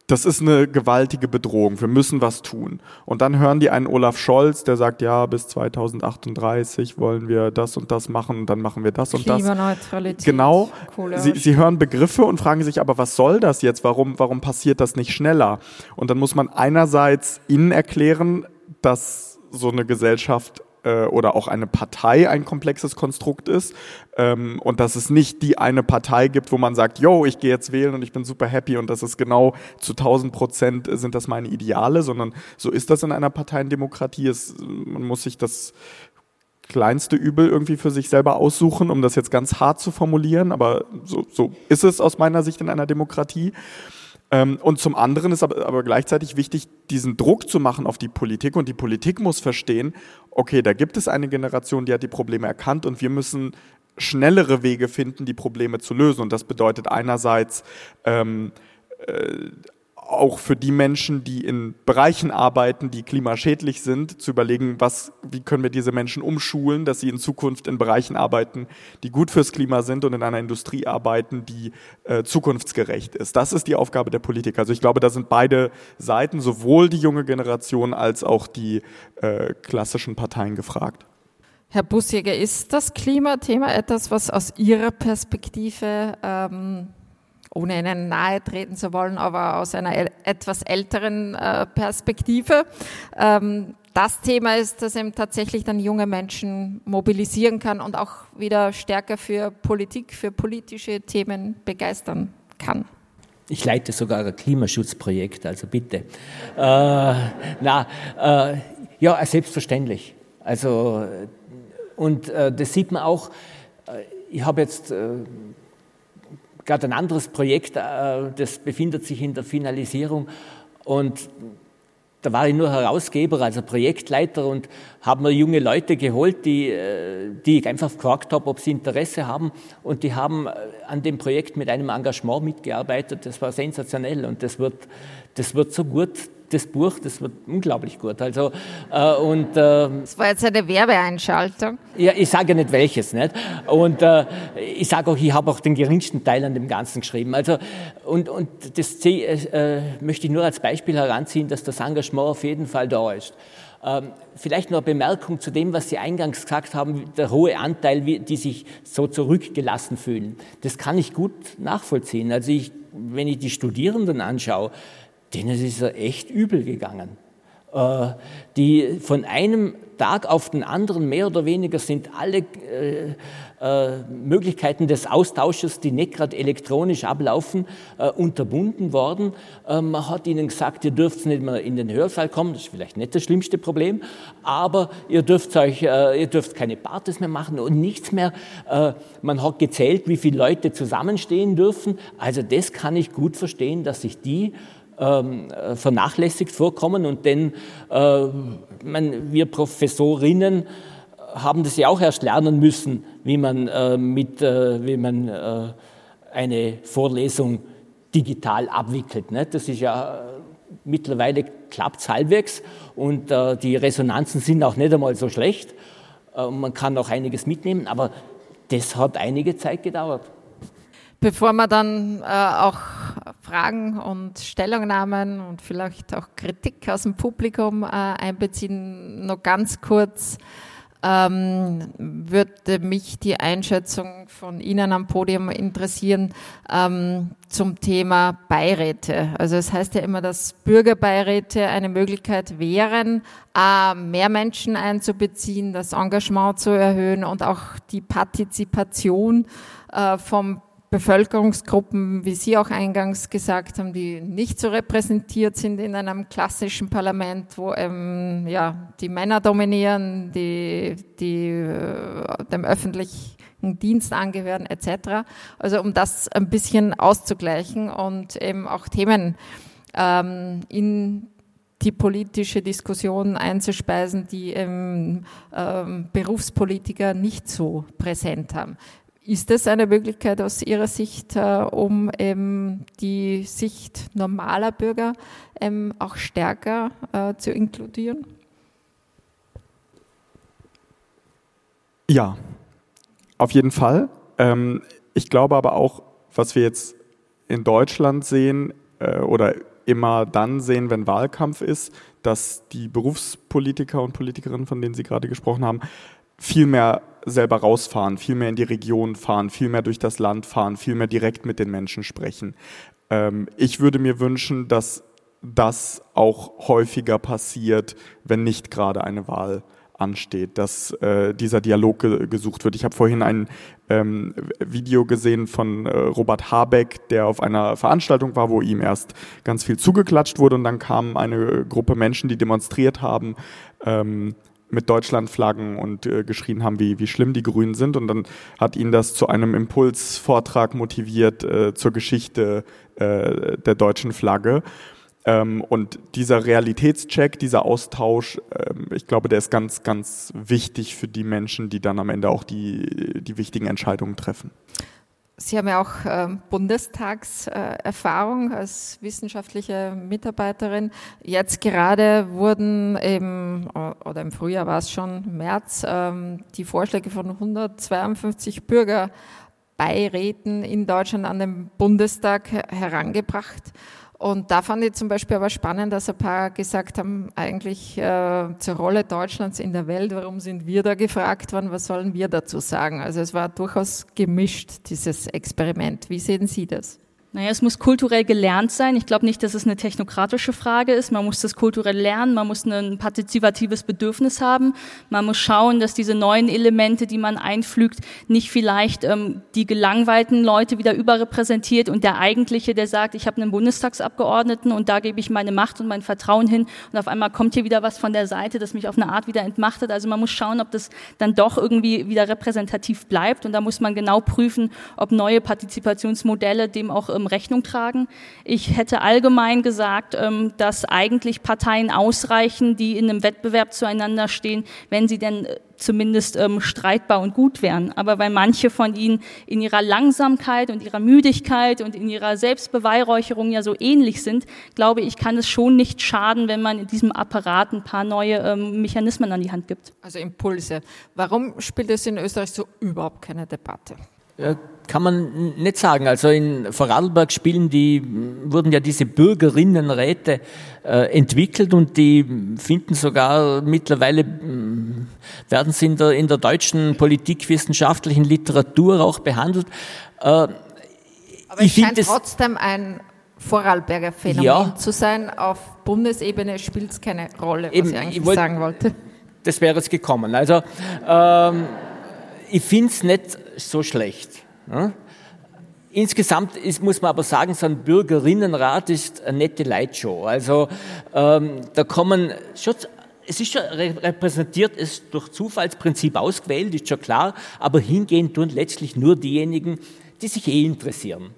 das ist eine gewaltige Bedrohung, wir müssen was tun. Und dann hören die einen Olaf Scholz, der sagt, ja, bis 2038 wollen wir das und das machen und dann machen wir das und das. Klimaneutralität. Genau. Sie, sie hören Begriffe und fragen sich, aber was soll das jetzt? Warum, warum passiert das nicht schneller? Und dann muss man einerseits ihnen erklären, dass so eine Gesellschaft äh, oder auch eine Partei ein komplexes Konstrukt ist ähm, und dass es nicht die eine Partei gibt, wo man sagt, yo, ich gehe jetzt wählen und ich bin super happy und das ist genau zu 1000 Prozent sind das meine Ideale, sondern so ist das in einer Parteiendemokratie. Es, man muss sich das kleinste Übel irgendwie für sich selber aussuchen, um das jetzt ganz hart zu formulieren, aber so, so ist es aus meiner Sicht in einer Demokratie. Ähm, und zum anderen ist aber, aber gleichzeitig wichtig, diesen Druck zu machen auf die Politik. Und die Politik muss verstehen, okay, da gibt es eine Generation, die hat die Probleme erkannt und wir müssen schnellere Wege finden, die Probleme zu lösen. Und das bedeutet einerseits ähm, äh, auch für die Menschen, die in Bereichen arbeiten, die klimaschädlich sind, zu überlegen, was, wie können wir diese Menschen umschulen, dass sie in Zukunft in Bereichen arbeiten, die gut fürs Klima sind und in einer Industrie arbeiten, die äh, zukunftsgerecht ist. Das ist die Aufgabe der Politik. Also ich glaube, da sind beide Seiten, sowohl die junge Generation als auch die äh, klassischen Parteien gefragt. Herr Busjäger, ist das Klimathema etwas, was aus Ihrer Perspektive ähm ohne Ihnen nahe treten zu wollen, aber aus einer etwas älteren äh, Perspektive. Ähm, das Thema ist, dass eben tatsächlich dann junge Menschen mobilisieren kann und auch wieder stärker für Politik, für politische Themen begeistern kann. Ich leite sogar ein Klimaschutzprojekt, also bitte. Äh, na, äh, ja, selbstverständlich. Also, und äh, das sieht man auch, äh, ich habe jetzt äh, gerade ein anderes Projekt, äh, das befindet sich in der Finalisierung und da war ich nur Herausgeber, also Projektleiter und habe mir junge Leute geholt, die, äh, die ich einfach gefragt habe, ob sie Interesse haben. Und die haben äh, an dem Projekt mit einem Engagement mitgearbeitet. Das war sensationell und das wird, das wird so gut, das Buch, das wird unglaublich gut. Also, äh, und, äh, das war jetzt eine Werbeeinschaltung. Ja, ich sage ja nicht welches. Nicht? Und äh, ich sage auch, ich habe auch den geringsten Teil an dem Ganzen geschrieben. Also, und, und das äh, möchte ich nur als Beispiel heranziehen, dass das Engagement auf jeden Fall da ist. Ähm, vielleicht noch eine Bemerkung zu dem, was Sie eingangs gesagt haben, der hohe Anteil, die sich so zurückgelassen fühlen. Das kann ich gut nachvollziehen. Also ich, wenn ich die Studierenden anschaue, denen ist es echt übel gegangen. Äh, die von einem Tag auf den anderen, mehr oder weniger, sind alle äh, äh, Möglichkeiten des Austausches, die nicht gerade elektronisch ablaufen, unterbunden worden. Man hat ihnen gesagt, ihr dürft nicht mehr in den Hörsaal kommen, das ist vielleicht nicht das schlimmste Problem, aber ihr dürft, euch, ihr dürft keine Partys mehr machen und nichts mehr. Man hat gezählt, wie viele Leute zusammenstehen dürfen. Also das kann ich gut verstehen, dass sich die vernachlässigt vorkommen und denn äh, man, wir Professorinnen haben das ja auch erst lernen müssen, wie man, äh, mit, äh, wie man äh, eine Vorlesung digital abwickelt. Ne? Das ist ja äh, mittlerweile klappt halbwegs und äh, die Resonanzen sind auch nicht einmal so schlecht. Äh, man kann auch einiges mitnehmen, aber das hat einige Zeit gedauert. Bevor wir dann auch Fragen und Stellungnahmen und vielleicht auch Kritik aus dem Publikum einbeziehen, noch ganz kurz ähm, würde mich die Einschätzung von Ihnen am Podium interessieren ähm, zum Thema Beiräte. Also es heißt ja immer, dass Bürgerbeiräte eine Möglichkeit wären, äh, mehr Menschen einzubeziehen, das Engagement zu erhöhen und auch die Partizipation äh, vom Bevölkerungsgruppen, wie Sie auch eingangs gesagt haben, die nicht so repräsentiert sind in einem klassischen Parlament, wo ähm, ja, die Männer dominieren, die, die äh, dem öffentlichen Dienst angehören etc. Also um das ein bisschen auszugleichen und eben auch Themen ähm, in die politische Diskussion einzuspeisen, die ähm, ähm, Berufspolitiker nicht so präsent haben. Ist das eine Möglichkeit aus Ihrer Sicht, äh, um ähm, die Sicht normaler Bürger ähm, auch stärker äh, zu inkludieren? Ja, auf jeden Fall. Ähm, ich glaube aber auch, was wir jetzt in Deutschland sehen äh, oder immer dann sehen, wenn Wahlkampf ist, dass die Berufspolitiker und Politikerinnen, von denen Sie gerade gesprochen haben, viel mehr selber rausfahren, viel mehr in die Region fahren, viel mehr durch das Land fahren, viel mehr direkt mit den Menschen sprechen. Ähm, ich würde mir wünschen, dass das auch häufiger passiert, wenn nicht gerade eine Wahl ansteht, dass äh, dieser Dialog ge gesucht wird. Ich habe vorhin ein ähm, Video gesehen von äh, Robert Habeck, der auf einer Veranstaltung war, wo ihm erst ganz viel zugeklatscht wurde und dann kam eine Gruppe Menschen, die demonstriert haben. Ähm, mit Deutschlandflaggen und äh, geschrien haben, wie, wie schlimm die Grünen sind. Und dann hat ihn das zu einem Impulsvortrag motiviert äh, zur Geschichte äh, der deutschen Flagge. Ähm, und dieser Realitätscheck, dieser Austausch, ähm, ich glaube, der ist ganz, ganz wichtig für die Menschen, die dann am Ende auch die, die wichtigen Entscheidungen treffen. Sie haben ja auch ähm, Bundestagserfahrung als wissenschaftliche Mitarbeiterin. Jetzt gerade wurden eben, oder im Frühjahr war es schon, März, ähm, die Vorschläge von 152 Bürgerbeiräten in Deutschland an den Bundestag herangebracht. Und da fand ich zum Beispiel aber spannend, dass ein paar gesagt haben, eigentlich äh, zur Rolle Deutschlands in der Welt, warum sind wir da gefragt worden, was sollen wir dazu sagen? Also es war durchaus gemischt, dieses Experiment. Wie sehen Sie das? Naja, es muss kulturell gelernt sein. Ich glaube nicht, dass es eine technokratische Frage ist. Man muss das kulturell lernen, man muss ein partizipatives Bedürfnis haben. Man muss schauen, dass diese neuen Elemente, die man einflügt, nicht vielleicht ähm, die gelangweilten Leute wieder überrepräsentiert und der eigentliche, der sagt, ich habe einen Bundestagsabgeordneten und da gebe ich meine Macht und mein Vertrauen hin und auf einmal kommt hier wieder was von der Seite, das mich auf eine Art wieder entmachtet. Also man muss schauen, ob das dann doch irgendwie wieder repräsentativ bleibt und da muss man genau prüfen, ob neue Partizipationsmodelle dem auch ähm, Rechnung tragen. Ich hätte allgemein gesagt, ähm, dass eigentlich Parteien ausreichen, die in einem Wettbewerb zueinander stehen, wenn sie denn äh, zumindest ähm, streitbar und gut wären. Aber weil manche von ihnen in ihrer Langsamkeit und ihrer Müdigkeit und in ihrer Selbstbeweihräucherung ja so ähnlich sind, glaube ich, kann es schon nicht schaden, wenn man in diesem Apparat ein paar neue ähm, Mechanismen an die Hand gibt. Also Impulse. Warum spielt es in Österreich so überhaupt keine Debatte? Ja, kann man nicht sagen. Also in Vorarlberg spielen die, wurden ja diese Bürgerinnenräte äh, entwickelt und die finden sogar mittlerweile, mm, werden sie in der, in der deutschen politikwissenschaftlichen Literatur auch behandelt. Äh, Aber es scheint trotzdem ein Vorarlberger Phänomen ja, zu sein. Auf Bundesebene spielt es keine Rolle, was eben, ich eigentlich ich wollt, sagen wollte das wäre es gekommen. Also ähm, ich finde es nicht so schlecht. Ja? Insgesamt ist, muss man aber sagen, so ein Bürgerinnenrat ist eine nette Lightshow. Also ähm, da kommen schon es ist schon repräsentiert, ist durch Zufallsprinzip ausgewählt, ist schon klar, aber hingehen tun letztlich nur diejenigen, die sich eh interessieren,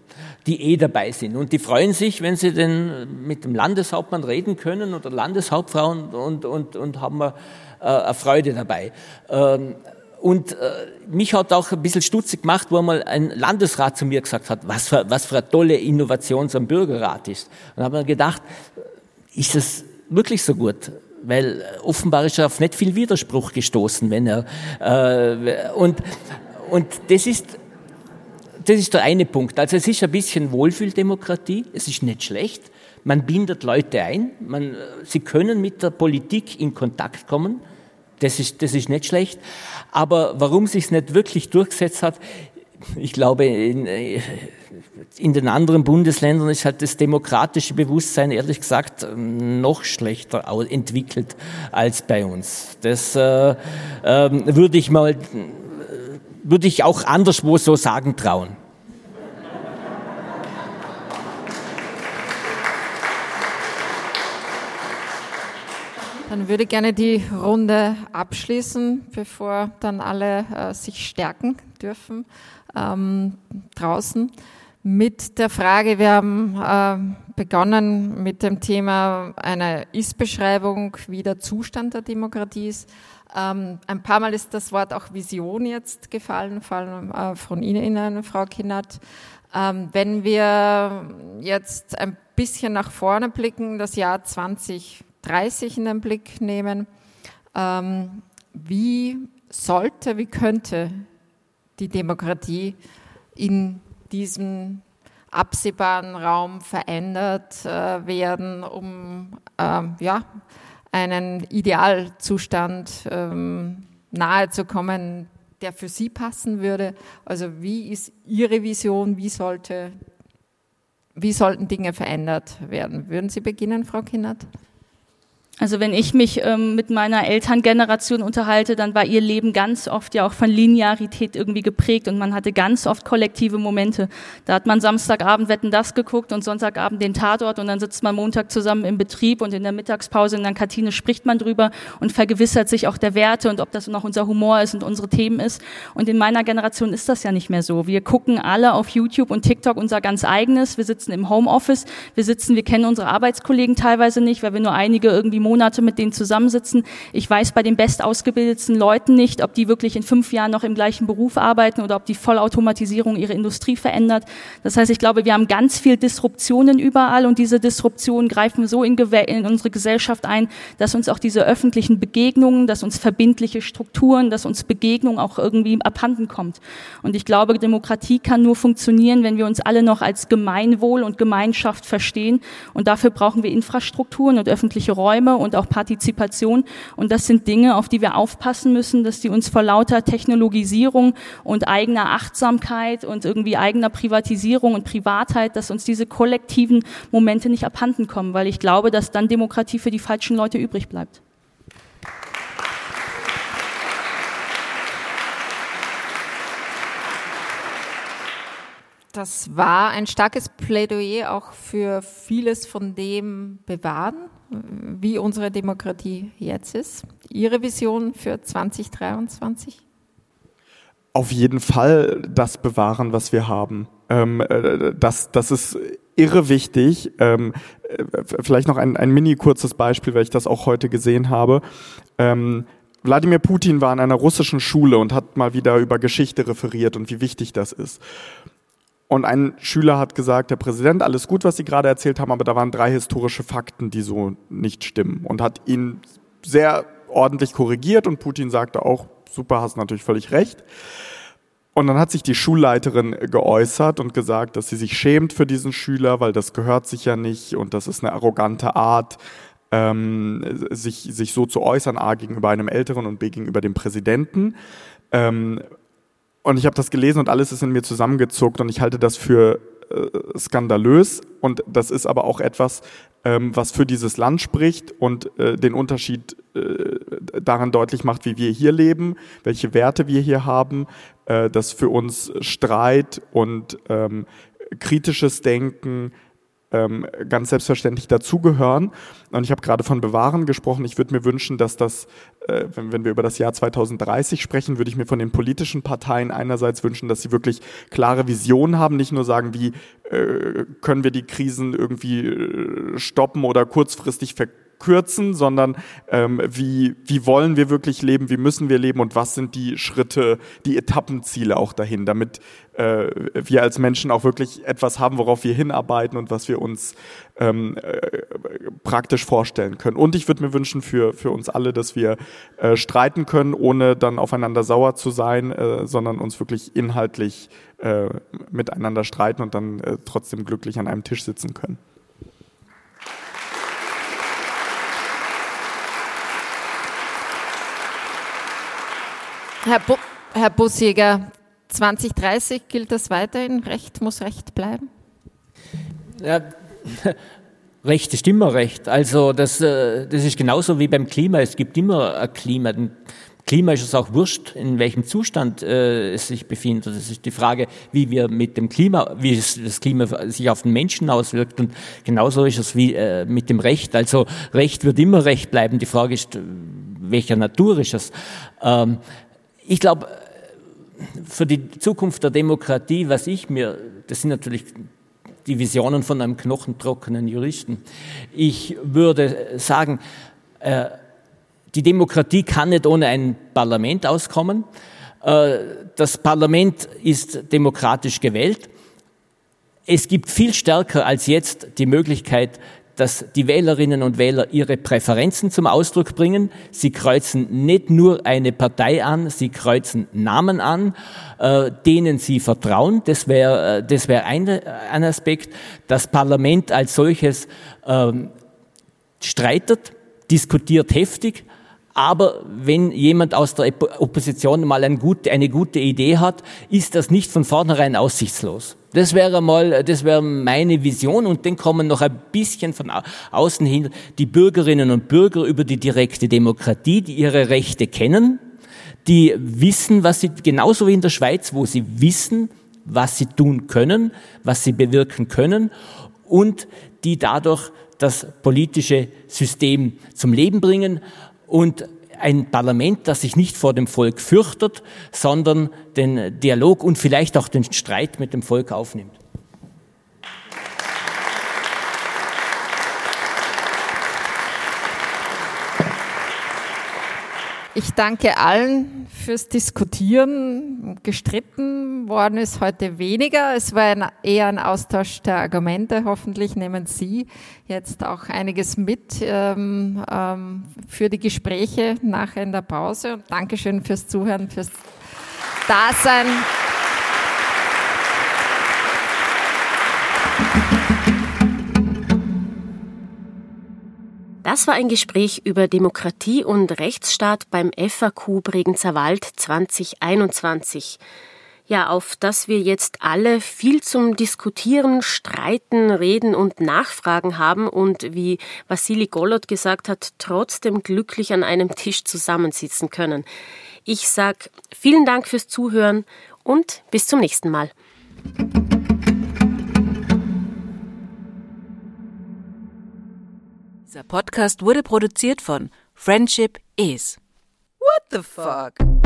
die eh dabei sind. Und die freuen sich, wenn sie denn mit dem Landeshauptmann reden können oder Landeshauptfrau und, und, und, haben äh, eine Freude dabei. Ähm, und äh, mich hat auch ein bisschen stutzig gemacht, wo einmal ein Landesrat zu mir gesagt hat, was für, was für eine tolle Innovation so ein Bürgerrat ist. Und habe mir gedacht, ist das wirklich so gut? Weil äh, offenbar ist er auf nicht viel Widerspruch gestoßen, wenn er äh, und und das ist das ist der eine Punkt. Also es ist ein bisschen Wohlfühldemokratie. Es ist nicht schlecht. Man bindet Leute ein. Man, sie können mit der Politik in Kontakt kommen. Das ist, das ist nicht schlecht. Aber warum sich es nicht wirklich durchgesetzt hat, ich glaube, in, in, den anderen Bundesländern ist halt das demokratische Bewusstsein, ehrlich gesagt, noch schlechter entwickelt als bei uns. Das äh, äh, würde ich mal, würde ich auch anderswo so sagen trauen. Dann würde ich gerne die Runde abschließen, bevor dann alle äh, sich stärken dürfen ähm, draußen. Mit der Frage, wir haben äh, begonnen mit dem Thema einer Ist-Beschreibung, wie der Zustand der Demokratie ist. Ähm, ein paar Mal ist das Wort auch Vision jetzt gefallen, vor allem äh, von Ihnen, Frau Kinnert. Ähm, wenn wir jetzt ein bisschen nach vorne blicken, das Jahr 20 30 in den Blick nehmen. Ähm, wie sollte, wie könnte die Demokratie in diesem absehbaren Raum verändert äh, werden, um äh, ja, einen Idealzustand ähm, nahe der für Sie passen würde? Also wie ist Ihre Vision? Wie sollte wie sollten Dinge verändert werden? Würden Sie beginnen, Frau Kinnert? Also wenn ich mich ähm, mit meiner Elterngeneration unterhalte, dann war ihr Leben ganz oft ja auch von Linearität irgendwie geprägt und man hatte ganz oft kollektive Momente. Da hat man Samstagabend Wetten das geguckt und Sonntagabend den Tatort und dann sitzt man Montag zusammen im Betrieb und in der Mittagspause in der Kantine spricht man drüber und vergewissert sich auch der Werte und ob das noch unser Humor ist und unsere Themen ist. Und in meiner Generation ist das ja nicht mehr so. Wir gucken alle auf YouTube und TikTok unser ganz eigenes. Wir sitzen im Homeoffice. Wir sitzen, wir kennen unsere Arbeitskollegen teilweise nicht, weil wir nur einige irgendwie Monate mit denen zusammensitzen. Ich weiß bei den bestausgebildetsten Leuten nicht, ob die wirklich in fünf Jahren noch im gleichen Beruf arbeiten oder ob die Vollautomatisierung ihre Industrie verändert. Das heißt, ich glaube, wir haben ganz viel Disruptionen überall und diese Disruptionen greifen so in, in unsere Gesellschaft ein, dass uns auch diese öffentlichen Begegnungen, dass uns verbindliche Strukturen, dass uns Begegnung auch irgendwie abhanden kommt. Und ich glaube, Demokratie kann nur funktionieren, wenn wir uns alle noch als Gemeinwohl und Gemeinschaft verstehen. Und dafür brauchen wir Infrastrukturen und öffentliche Räume und auch Partizipation. Und das sind Dinge, auf die wir aufpassen müssen, dass die uns vor lauter Technologisierung und eigener Achtsamkeit und irgendwie eigener Privatisierung und Privatheit, dass uns diese kollektiven Momente nicht abhanden kommen, weil ich glaube, dass dann Demokratie für die falschen Leute übrig bleibt. Das war ein starkes Plädoyer auch für vieles von dem bewahren, wie unsere Demokratie jetzt ist. Ihre Vision für 2023? Auf jeden Fall das bewahren, was wir haben. Ähm, äh, das, das ist irre wichtig. Ähm, äh, vielleicht noch ein, ein mini kurzes Beispiel, weil ich das auch heute gesehen habe. Ähm, Wladimir Putin war an einer russischen Schule und hat mal wieder über Geschichte referiert und wie wichtig das ist. Und ein Schüler hat gesagt, Herr Präsident, alles gut, was Sie gerade erzählt haben, aber da waren drei historische Fakten, die so nicht stimmen. Und hat ihn sehr ordentlich korrigiert und Putin sagte auch, super, hast natürlich völlig recht. Und dann hat sich die Schulleiterin geäußert und gesagt, dass sie sich schämt für diesen Schüler, weil das gehört sich ja nicht und das ist eine arrogante Art, ähm, sich, sich so zu äußern, a gegenüber einem Älteren und b gegenüber dem Präsidenten. Ähm, und ich habe das gelesen und alles ist in mir zusammengezuckt und ich halte das für äh, skandalös. Und das ist aber auch etwas, ähm, was für dieses Land spricht und äh, den Unterschied äh, daran deutlich macht, wie wir hier leben, welche Werte wir hier haben, äh, dass für uns Streit und ähm, kritisches Denken ähm, ganz selbstverständlich dazugehören. Und ich habe gerade von Bewahren gesprochen. Ich würde mir wünschen, dass das, äh, wenn, wenn wir über das Jahr 2030 sprechen, würde ich mir von den politischen Parteien einerseits wünschen, dass sie wirklich klare Visionen haben, nicht nur sagen, wie äh, können wir die Krisen irgendwie äh, stoppen oder kurzfristig verkaufen kürzen, sondern ähm, wie, wie wollen wir wirklich leben, wie müssen wir leben und was sind die Schritte, die Etappenziele auch dahin, damit äh, wir als Menschen auch wirklich etwas haben, worauf wir hinarbeiten und was wir uns ähm, äh, praktisch vorstellen können. Und ich würde mir wünschen für, für uns alle, dass wir äh, streiten können, ohne dann aufeinander sauer zu sein, äh, sondern uns wirklich inhaltlich äh, miteinander streiten und dann äh, trotzdem glücklich an einem Tisch sitzen können. Herr, Bu Herr Busjäger, 2030 gilt das weiterhin? Recht muss Recht bleiben? Ja, Recht ist immer Recht. Also das, äh, das ist genauso wie beim Klima. Es gibt immer ein Klima. Klima ist es auch wurscht, in welchem Zustand äh, es sich befindet. Das ist die Frage, wie wir mit dem Klima, wie das Klima sich auf den Menschen auswirkt. Und genauso ist es wie äh, mit dem Recht. Also Recht wird immer Recht bleiben. Die Frage ist, welcher Natur ist es? Ähm, ich glaube, für die Zukunft der Demokratie, was ich mir, das sind natürlich die Visionen von einem knochentrockenen Juristen. Ich würde sagen, äh, die Demokratie kann nicht ohne ein Parlament auskommen. Äh, das Parlament ist demokratisch gewählt. Es gibt viel stärker als jetzt die Möglichkeit, dass die Wählerinnen und Wähler ihre Präferenzen zum Ausdruck bringen. Sie kreuzen nicht nur eine Partei an, sie kreuzen Namen an, äh, denen sie vertrauen. Das wäre äh, das wäre ein, ein Aspekt. Das Parlament als solches ähm, streitet, diskutiert heftig, aber wenn jemand aus der Opposition mal eine gute, eine gute Idee hat, ist das nicht von vornherein aussichtslos. Das wäre mal, das wäre meine Vision und dann kommen noch ein bisschen von außen hin die Bürgerinnen und Bürger über die direkte Demokratie, die ihre Rechte kennen, die wissen, was sie, genauso wie in der Schweiz, wo sie wissen, was sie tun können, was sie bewirken können und die dadurch das politische System zum Leben bringen und ein Parlament, das sich nicht vor dem Volk fürchtet, sondern den Dialog und vielleicht auch den Streit mit dem Volk aufnimmt. Ich danke allen fürs Diskutieren. Gestritten worden ist heute weniger. Es war ein, eher ein Austausch der Argumente. Hoffentlich nehmen Sie jetzt auch einiges mit ähm, ähm, für die Gespräche nachher in der Pause. Und Dankeschön fürs Zuhören, fürs Dasein. Das war ein Gespräch über Demokratie und Rechtsstaat beim FAQ Bregenzer Wald 2021. Ja, auf das wir jetzt alle viel zum Diskutieren, Streiten, Reden und Nachfragen haben und wie Vassili Golot gesagt hat, trotzdem glücklich an einem Tisch zusammensitzen können. Ich sag vielen Dank fürs Zuhören und bis zum nächsten Mal. Dieser Podcast wurde produziert von Friendship Is. What the fuck?